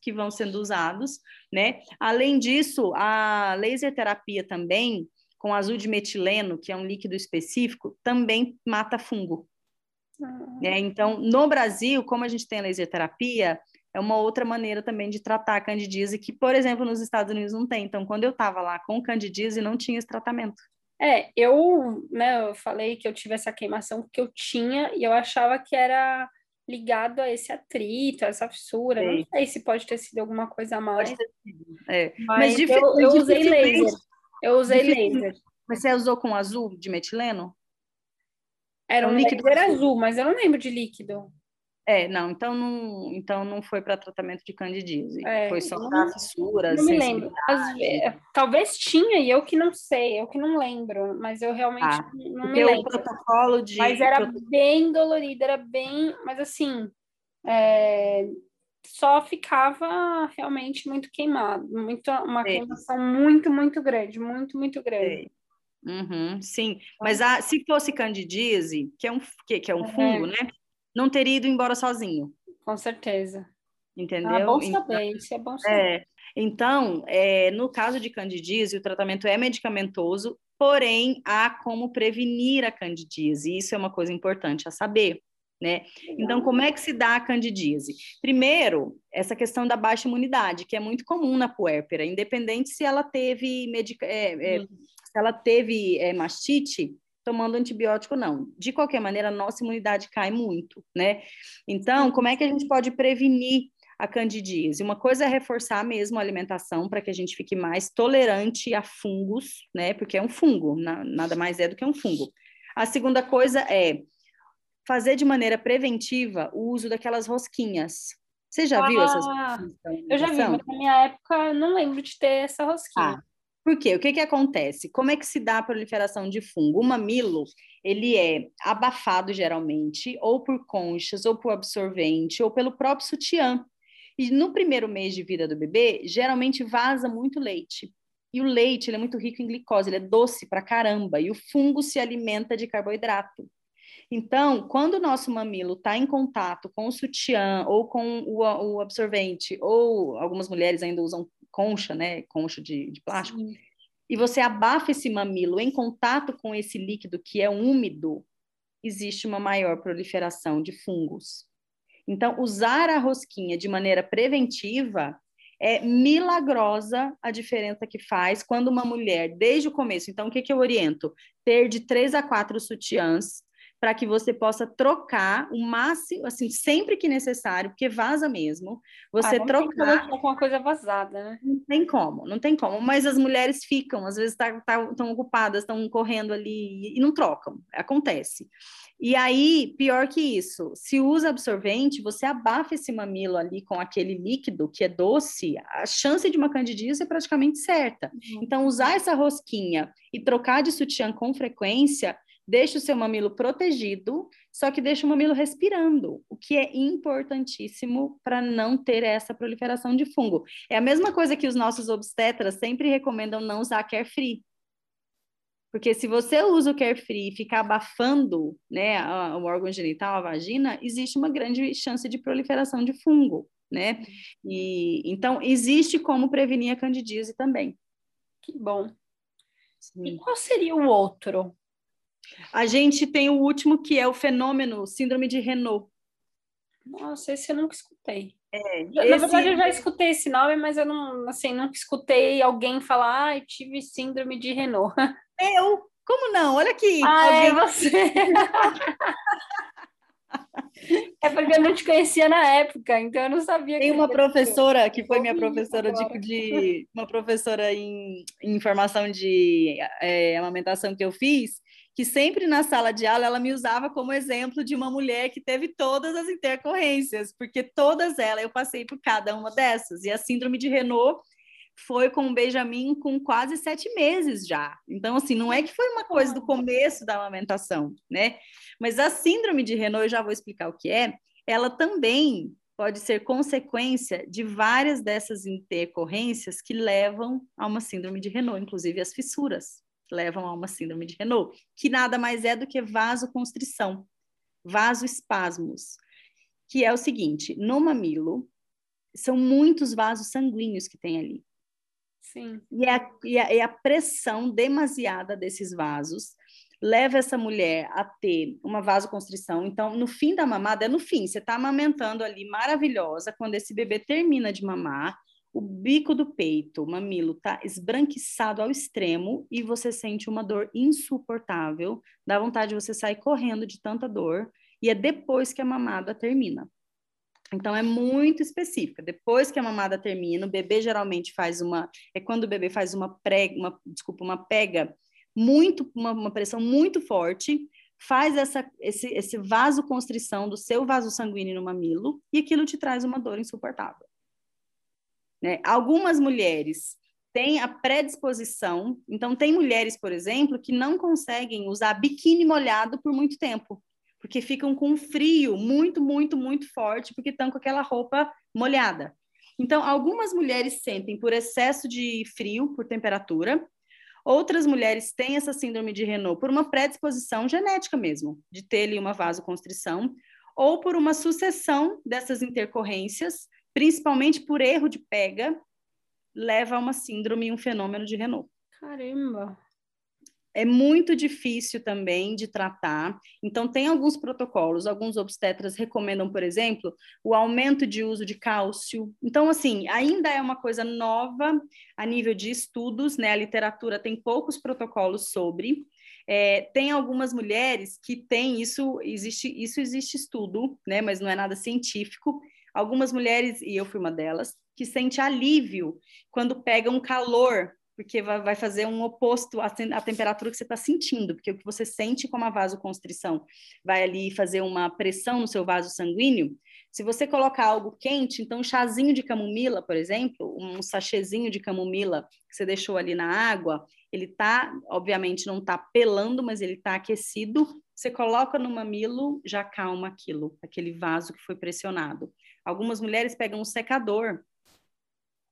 que vão sendo usados, né? Além disso, a laser terapia também, com azul de metileno, que é um líquido específico, também mata fungo. Ah. Né? Então, no Brasil, como a gente tem a laser terapia, é uma outra maneira também de tratar a candidíase que, por exemplo, nos Estados Unidos não tem. Então, quando eu estava lá com candidíase, não tinha esse tratamento. É, eu, né, eu falei que eu tive essa queimação que eu tinha e eu achava que era ligado a esse atrito, a essa fissura. Sim. Não sei se pode ter sido alguma coisa a mais. Pode ter sido. É. Mas, mas eu, eu usei laser. Eu usei laser. Mas você usou com azul de metileno? Era um, um líquido azul, mas eu não lembro de líquido. É, não, então não, então não foi para tratamento de candidíase, é, foi só para fissuras. Não me lembro. Vezes, talvez tinha e eu que não sei, eu que não lembro, mas eu realmente ah, não me lembro. protocolo de Mas era bem dolorido, era bem, mas assim, é, só ficava realmente muito queimado, muito uma é. queimação muito muito grande, muito muito grande. Uhum, sim, mas a, se fosse candidíase, que é um que, que é um fungo, né? Não teria ido embora sozinho. Com certeza. Entendeu? É bom então, saber, então, isso é bom saber. É, então, é, no caso de candidíase, o tratamento é medicamentoso, porém há como prevenir a candidíase, e isso é uma coisa importante a saber. Né? Então, como é que se dá a candidíase? Primeiro, essa questão da baixa imunidade, que é muito comum na puérpera, independente se ela teve, medica... É, é, uhum. se ela teve é, mastite, tomando antibiótico, não. De qualquer maneira, a nossa imunidade cai muito, né? Então, como é que a gente pode prevenir a candidíase? Uma coisa é reforçar mesmo a alimentação para que a gente fique mais tolerante a fungos, né? Porque é um fungo, nada mais é do que um fungo. A segunda coisa é fazer de maneira preventiva o uso daquelas rosquinhas. Você já ah, viu essas rosquinhas? Eu já vi, mas na minha época não lembro de ter essa rosquinha. Ah, por quê? O que, que acontece? Como é que se dá a proliferação de fungo? O mamilo, ele é abafado geralmente, ou por conchas, ou por absorvente, ou pelo próprio sutiã. E no primeiro mês de vida do bebê, geralmente vaza muito leite. E o leite ele é muito rico em glicose, ele é doce pra caramba. E o fungo se alimenta de carboidrato. Então, quando o nosso mamilo está em contato com o sutiã ou com o, o, absorvente, ou algumas mulheres ainda usam concha, né? Concha de, de plástico. Sim. E você abafa esse mamilo em contato com esse líquido que é úmido, existe uma maior proliferação de fungos. Então, usar a rosquinha de maneira preventiva É milagrosa a diferença que faz quando uma mulher, desde o começo, então o que, que eu oriento? Ter de três a quatro sutiãs, para que você possa trocar o máximo, assim, sempre que necessário, porque vaza mesmo. Você ah, trocar. com uma coisa vazada, né? Não tem como, não tem como. Mas as mulheres ficam, às vezes estão tá, tá, ocupadas, estão correndo ali e não trocam. Acontece. E aí, pior que isso, se usa absorvente, você abafa esse mamilo ali com aquele líquido que é doce, a chance de uma candidíase é praticamente certa. Uhum. Então, usar essa rosquinha e trocar de sutiã com frequência deixa o seu mamilo protegido, só que deixa o mamilo respirando, o que é importantíssimo para não ter essa proliferação de fungo. É a mesma coisa que os nossos obstetras sempre recomendam não usar carefree. Porque se você usa o carefree e ficar abafando né, o órgão genital, a vagina, existe uma grande chance de proliferação de fungo, né? E, então, existe como prevenir a candidíase também. Que bom. Sim. E qual seria o outro? A gente tem o último que é o fenômeno síndrome de Renault. Nossa, esse eu nunca escutei. É, Na esse... verdade, eu já escutei esse nome, mas eu não, assim, nunca escutei alguém falar, ah, tive síndrome de Renault. Eu? Como não? Olha aqui. Ah, é alguém... é você. É porque eu não te conhecia na época, então eu não sabia. Tem uma professora que foi minha professora de, de, uma professora em, em formação de é, amamentação que eu fiz, que sempre na sala de aula ela me usava como exemplo de uma mulher que teve todas as intercorrências, porque todas elas eu passei por cada uma dessas. E a síndrome de Renault foi com o Benjamin com quase sete meses já. Então, assim, não é que foi uma coisa do começo da amamentação, né? Mas a síndrome de Renault, eu já vou explicar o que é, ela também pode ser consequência de várias dessas intercorrências que levam a uma síndrome de Renault, inclusive as fissuras levam a uma síndrome de Renault, que nada mais é do que vasoconstrição, vasoespasmos, que é o seguinte, no mamilo, são muitos vasos sanguíneos que tem ali. Sim. E a, e a, e a pressão demasiada desses vasos leva essa mulher a ter uma vasoconstrição. Então, no fim da mamada, é no fim, você está amamentando ali maravilhosa, quando esse bebê termina de mamar, o bico do peito, o mamilo, tá esbranquiçado ao extremo e você sente uma dor insuportável, dá vontade de você sair correndo de tanta dor, e é depois que a mamada termina. Então é muito específica. Depois que a mamada termina, o bebê geralmente faz uma, é quando o bebê faz uma prega, uma, desculpa, uma pega muito, uma, uma pressão muito forte, faz essa, esse, esse vasoconstrição do seu vaso sanguíneo no mamilo e aquilo te traz uma dor insuportável. Né? Algumas mulheres têm a predisposição, então tem mulheres, por exemplo, que não conseguem usar biquíni molhado por muito tempo, porque ficam com frio muito, muito, muito forte, porque estão com aquela roupa molhada. Então, algumas mulheres sentem por excesso de frio, por temperatura, outras mulheres têm essa síndrome de Renault por uma predisposição genética mesmo, de ter ali uma vasoconstrição, ou por uma sucessão dessas intercorrências principalmente por erro de pega, leva a uma síndrome e um fenômeno de Renault. Caramba! É muito difícil também de tratar. Então, tem alguns protocolos, alguns obstetras recomendam, por exemplo, o aumento de uso de cálcio. Então, assim, ainda é uma coisa nova a nível de estudos, né? A literatura tem poucos protocolos sobre. É, tem algumas mulheres que têm isso, existe, isso existe estudo, né? Mas não é nada científico, Algumas mulheres, e eu fui uma delas, que sente alívio quando pega um calor, porque vai fazer um oposto à, temperatura que você está sentindo, porque o que você sente como a vasoconstrição vai ali fazer uma pressão no seu vaso sanguíneo. Se você colocar algo quente, então um chazinho de camomila, por exemplo, um sachêzinho de camomila que você deixou ali na água, ele tá, obviamente não tá pelando, mas ele tá aquecido. Você coloca no mamilo, já calma aquilo, aquele vaso que foi pressionado. Algumas mulheres pegam um secador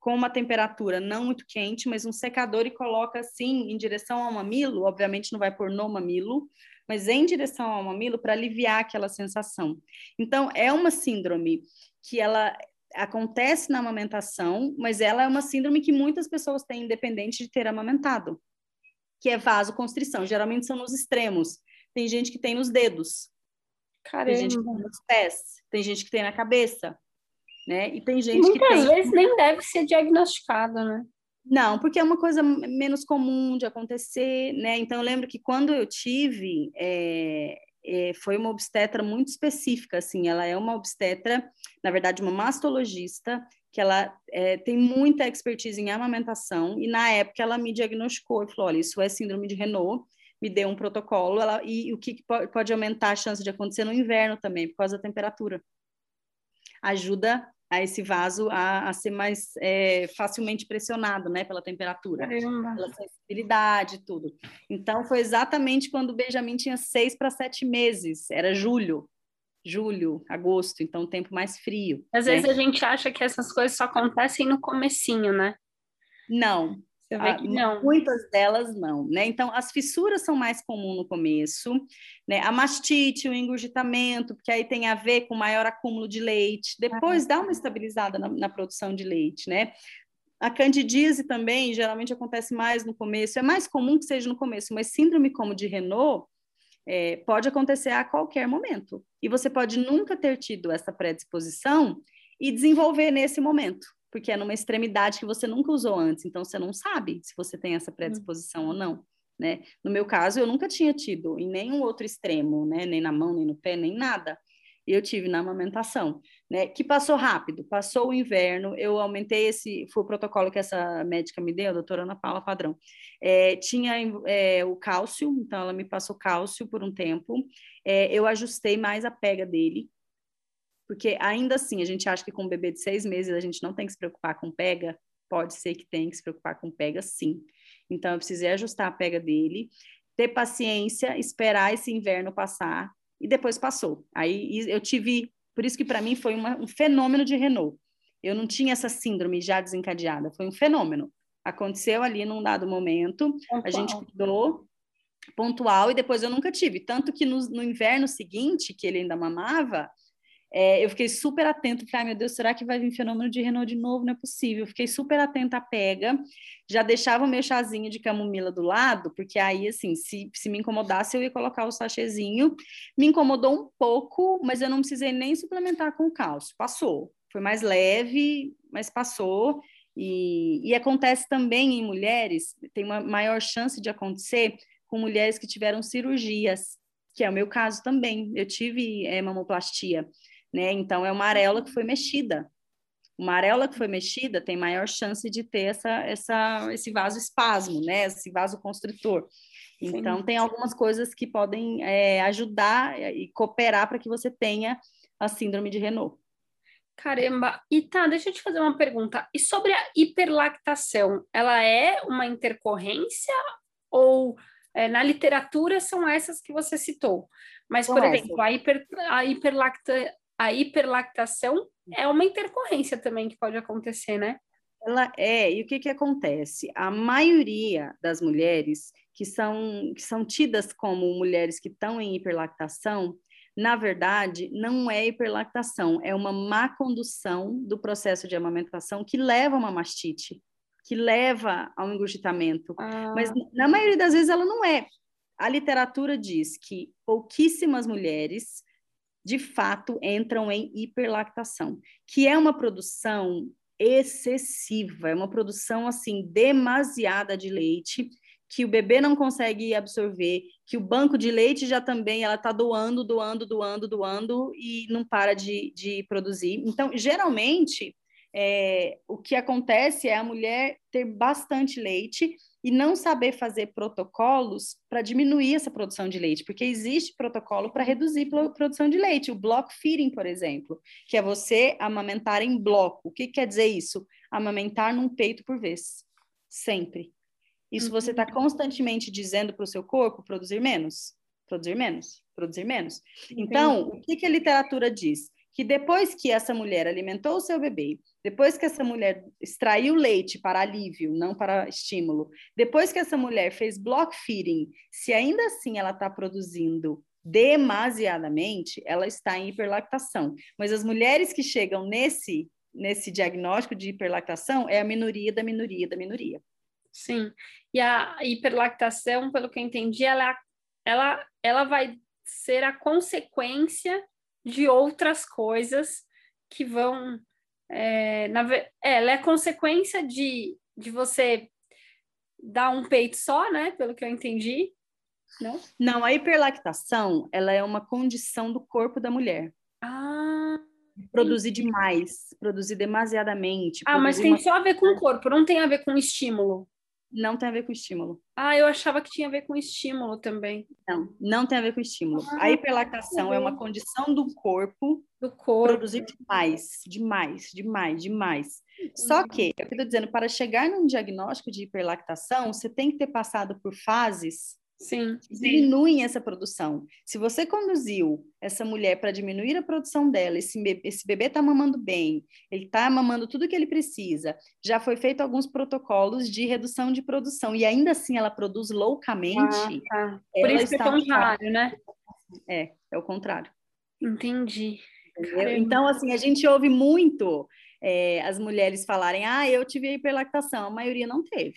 com uma temperatura não muito quente, mas um secador e coloca assim em direção ao mamilo, obviamente não vai pôr no mamilo, mas em direção ao mamilo para aliviar aquela sensação. Então é uma síndrome que ela acontece na amamentação, mas ela é uma síndrome que muitas pessoas têm independente de ter amamentado, que é vasoconstrição. Geralmente são nos extremos. Tem gente que tem nos dedos. Caramba. Tem gente que tem nos pés, tem gente que tem na cabeça. né? E tem gente Muitas que tem... vezes nem deve ser diagnosticado, né? Não, porque é uma coisa menos comum de acontecer, né? Então eu lembro que quando eu tive, é, é, foi uma obstetra muito específica, assim, ela é uma obstetra, na verdade, uma mastologista, que ela é, tem muita expertise em amamentação, e na época ela me diagnosticou e falou: olha, isso é síndrome de Renault, me deu um protocolo, ela, e, o que, que pode aumentar a chance de acontecer no inverno também, por causa da temperatura. Ajuda a esse vaso a, a ser mais é, facilmente pressionado, né, pela temperatura, Caramba. pela sensibilidade, tudo. Então, foi exatamente quando o Benjamin tinha seis para sete meses, era julho, julho, agosto, então tempo mais frio. Às né? vezes a gente acha que essas coisas só acontecem no comecinho, né? Não, você vê ah, que não. Muitas delas não, né? Então, as fissuras são mais comuns no começo, né? A mastite, o engurgitamento, porque aí tem a ver com maior acúmulo de leite. Depois ah. dá uma estabilizada na, na produção de leite, né? A candidíase também, geralmente acontece mais no começo. É mais comum que seja no começo, mas síndrome como de Renault é, pode acontecer a qualquer momento. E você pode nunca ter tido essa predisposição e desenvolver nesse momento porque é numa extremidade que você nunca usou antes, então você não sabe se você tem essa predisposição ou não. Né? No meu caso, eu nunca tinha tido em nenhum outro extremo, né? nem na mão, nem no pé, nem nada. Eu tive na amamentação, né? Que passou rápido, passou o inverno, eu aumentei esse, foi o protocolo que essa médica me deu, a doutora Ana Paula Padrão. É, tinha é, o cálcio, então ela me passou cálcio por um tempo. É, eu ajustei mais a pega dele, porque ainda assim, a gente acha que com um bebê de seis meses a gente não tem que se preocupar com pega, pode ser que tenha que se preocupar com pega sim. Então, eu precisei ajustar a pega dele, ter paciência, esperar esse inverno passar, e depois passou. Aí eu tive, por isso que para mim foi uma, um fenômeno de Renault. Eu não tinha essa síndrome já desencadeada, foi um fenômeno. Aconteceu ali num dado momento, pontual. a gente cuidou, pontual, e depois eu nunca tive. Tanto que no, no inverno seguinte, que ele ainda mamava, é, eu fiquei super atento, falei, ai meu Deus, será que vai vir fenômeno de Renault de novo? Não é possível. fiquei super atenta à pega, já deixava o meu chazinho de camomila do lado, porque aí, assim, se, se me incomodasse, eu ia colocar o sachêzinho. Me incomodou um pouco, mas eu não precisei nem suplementar com cálcio. Passou. Foi mais leve, mas passou. E, e acontece também em mulheres, tem uma maior chance de acontecer com mulheres que tiveram cirurgias, que é o meu caso também. Eu tive é, mamoplastia né? Então, é uma areola que foi mexida. Uma areola que foi mexida tem maior chance de ter essa, essa, esse vaso espasmo, né? Esse vaso constritor. Então, Sim. tem algumas coisas que podem é, ajudar e cooperar para que você tenha a síndrome de Renault. Caramba, e tá, deixa eu te fazer uma pergunta. E sobre a hiperlactação, ela é uma intercorrência ou é, na literatura são essas que você citou? Mas, por exemplo, a, hiper, a hiperlacta, a hiperlactação é uma intercorrência também que pode acontecer, né? Ela é, e o que, que acontece? A maioria das mulheres que são, que são tidas como mulheres que estão em hiperlactação, na verdade, não é hiperlactação, é uma má condução do processo de amamentação que leva a uma mastite, que leva ao engurgitamento. Ah. Mas na maioria das vezes ela não é. A literatura diz que pouquíssimas mulheres de fato entram em hiperlactação, que é uma produção excessiva, é uma produção assim demasiada de leite que o bebê não consegue absorver, que o banco de leite já também ela está doando, doando, doando, doando e não para de, de produzir. Então, geralmente, é, o que acontece é a mulher ter bastante leite e não saber fazer protocolos para diminuir essa produção de leite, porque existe protocolo para reduzir a produção de leite, o block feeding, por exemplo, que é você amamentar em bloco. O que quer dizer isso? Amamentar num peito por vez, sempre. Isso uhum. você está constantemente dizendo para o seu corpo produzir menos, produzir menos, produzir menos. Então, o que, que a literatura diz? Que depois que essa mulher alimentou o seu bebê, depois que essa mulher extraiu leite para alívio, não para estímulo, depois que essa mulher fez block feeding, se ainda assim ela está produzindo demasiadamente, ela está em hiperlactação. Mas as mulheres que chegam nesse nesse diagnóstico de hiperlactação é a minoria da minoria da minoria. Sim. E a hiperlactação, pelo que eu entendi, ela ela ela vai ser a consequência de outras coisas que vão É, na, é, ela é consequência de, de você dar um peito só, né? Pelo que eu entendi. Não? Não, a hiperlactação, ela é uma condição do corpo da mulher. Ah. Produzir demais, produzir demasiadamente. Ah, mas tem uma... só a ver com o corpo, não tem a ver com o estímulo. Não tem a ver com estímulo. Ah, eu achava que tinha a ver com estímulo também. Não, não tem a ver com estímulo. Ah, a hiperlactação é uma condição do corpo, do corpo produzir demais, demais, demais, demais. Só que, eu estou dizendo, para chegar num diagnóstico de hiperlactação, você tem que ter passado por fases Sim, diminuem essa produção. Se você conduziu essa mulher para diminuir a produção dela, esse bebê, esse bebê está mamando bem, ele está mamando tudo que ele precisa, já foi feito alguns protocolos de redução de produção e ainda assim ela produz loucamente. Ah, tá. Por isso que é tão raro, né? É, é o contrário. Entendi. Então, assim, a gente ouve muito é, as mulheres falarem: ah, eu tive hiperlactação, a maioria não teve.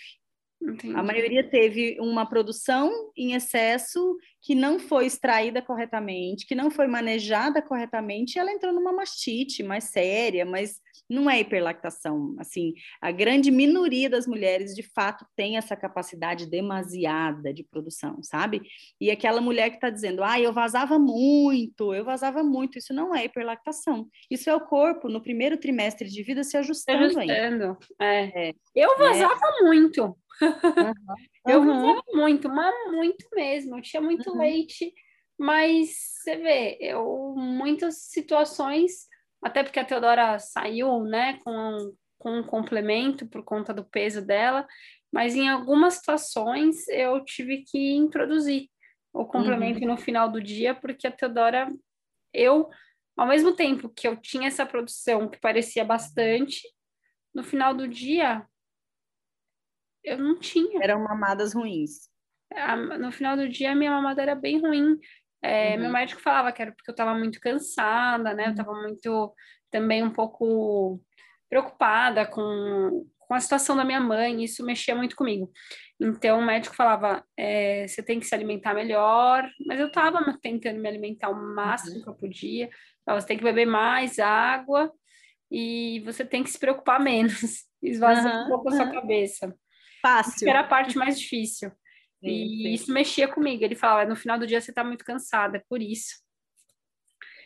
Entendi. A maioria teve uma produção em excesso que não foi extraída corretamente, que não foi manejada corretamente, e ela entrou numa mastite mais séria, mas não é hiperlactação. Assim, a grande minoria das mulheres, de fato, tem essa capacidade demasiada de produção, sabe? E aquela mulher que está dizendo, ah, eu vazava muito, eu vazava muito, isso não é hiperlactação. Isso é o corpo, no primeiro trimestre de vida, se ajustando, se ajustando. É. É. Eu vazava é. muito. Uhum. eu vazava muito, mas muito mesmo. Eu tinha muito uhum. leite, mas você vê, eu muitas situações até porque a Teodora saiu, né, com, com um complemento por conta do peso dela, mas em algumas situações eu tive que introduzir o complemento uhum. no final do dia, porque a Teodora, eu, ao mesmo tempo que eu tinha essa produção que parecia bastante, no final do dia eu não tinha. Eram mamadas ruins. No final do dia, a minha mamada era bem ruim. É, uhum. Meu médico falava que era porque eu estava muito cansada, né? Eu estava uhum. muito, também um pouco preocupada com, com a situação da minha mãe, isso mexia muito comigo. Então, o médico falava, é, você tem que se alimentar melhor, mas eu estava tentando me alimentar o máximo uhum. que eu podia. Você tem que beber mais água e você tem que se preocupar menos, esvaziar uhum. um pouco a sua cabeça. Fácil. Era a parte mais difícil. Sim, e sim. isso mexia comigo. Ele falava, no final do dia você está muito cansada, é por isso.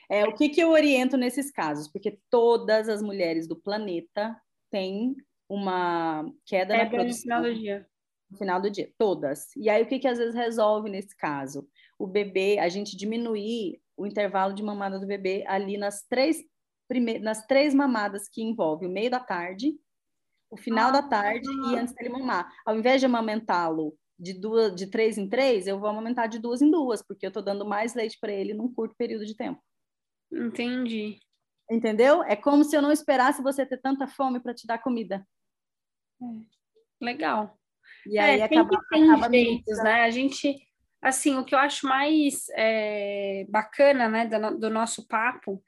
É, o que, que eu oriento nesses casos? Porque todas as mulheres do planeta têm uma queda, queda na produção. no final do dia. No final do dia, todas. E aí, o que, que às vezes resolve nesse caso? O bebê, a gente diminuir o intervalo de mamada do bebê ali nas três, prime... nas três mamadas que envolve o meio da tarde, o final da tarde e antes dele mamar. Ao invés de amamentá-lo de duas, de três em três, eu vou amamentar de duas em duas, porque eu estou dando mais leite para ele num curto período de tempo. Entendi. Entendeu? É como se eu não esperasse você ter tanta fome para te dar comida. É. Legal. E aí é, acaba, tem acaba jeitos, né? A gente, assim, o que eu acho mais é, bacana, né, do, do nosso papo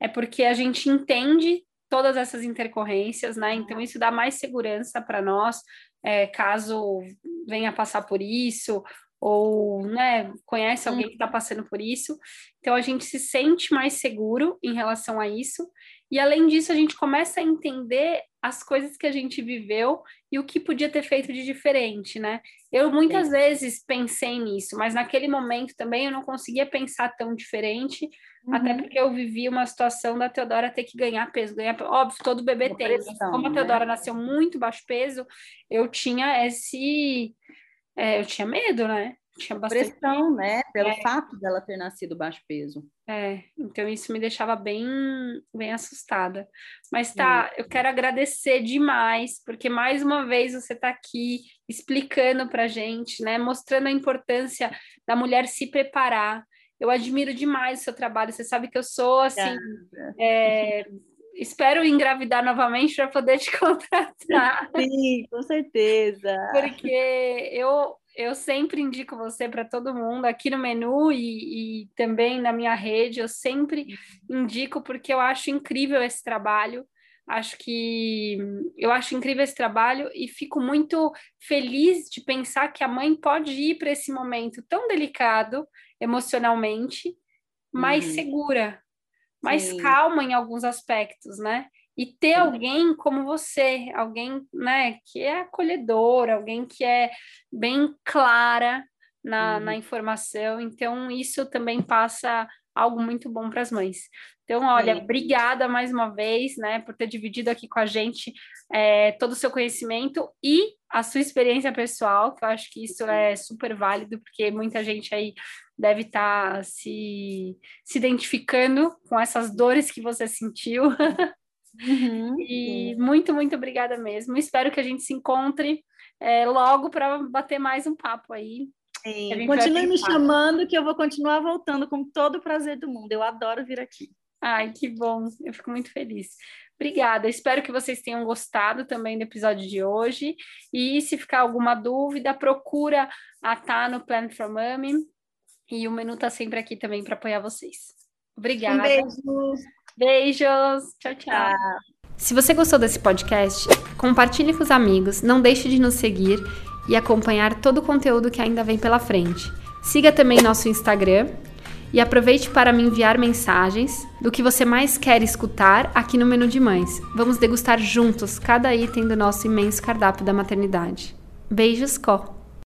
é porque a gente entende todas essas intercorrências, né? Então isso dá mais segurança para nós, é, caso venha passar por isso, ou né, conhece alguém que está passando por isso. Então a gente se sente mais seguro em relação a isso. E além disso, a gente começa a entender as coisas que a gente viveu e o que podia ter feito de diferente, né? Eu muitas Sim. vezes pensei nisso, mas naquele momento também eu não conseguia pensar tão diferente, uhum. até porque eu vivi uma situação da Teodora ter que ganhar peso, ganhar, óbvio, todo bebê tem. Pressão, como a né? Teodora né? nasceu muito baixo peso, eu tinha esse é, eu tinha medo, né? Tinha bastante pressão, né? Pelo é. fato dela ter nascido baixo peso. É, então isso me deixava bem, bem assustada. Mas tá, eu quero agradecer demais, porque mais uma vez você está aqui explicando para gente, né? Mostrando a importância da mulher se preparar. Eu admiro demais o seu trabalho. Você sabe que eu sou assim. É, espero engravidar novamente para poder te contratar. Sim, com certeza. Porque eu eu sempre indico você para todo mundo aqui no menu e, e, também na minha rede. Eu sempre indico porque eu acho incrível esse trabalho. Acho que eu acho incrível esse trabalho e fico muito feliz de pensar que a mãe pode ir para esse momento tão delicado emocionalmente, mais uhum. segura, mais Sim. calma em alguns aspectos, né? e ter alguém como você, alguém, né, que é acolhedor, alguém que é bem clara na, uhum. na informação. Então, isso também passa algo muito bom para as mães. Então, olha, obrigada mais uma vez, né, por ter dividido aqui com a gente é, todo o seu conhecimento e a sua experiência pessoal, que eu acho que isso é super válido, porque muita gente aí deve estar tá se, se identificando com essas dores que você sentiu. Uhum, e muito, muito obrigada mesmo. Espero que a gente se encontre é, logo para bater mais um papo aí. Sim, continue me chamando que eu vou continuar voltando com todo o prazer do mundo. Eu adoro vir aqui. Ai, que bom. Eu fico muito feliz. Obrigada. Espero que vocês tenham gostado também do episódio de hoje. E se ficar alguma dúvida, procura a Tá no Plan for Mommy. E o menu tá sempre aqui também para apoiar vocês. Obrigada. Um beijo. Beijos. Tchau, tchau. Se você gostou desse podcast, compartilhe com os amigos, não deixe de nos seguir e acompanhar todo o conteúdo que ainda vem pela frente. Siga também nosso Instagram e aproveite para me enviar mensagens do que você mais quer escutar aqui no Menu de Mães. Vamos degustar juntos cada item do nosso imenso cardápio da maternidade. Beijos, Có!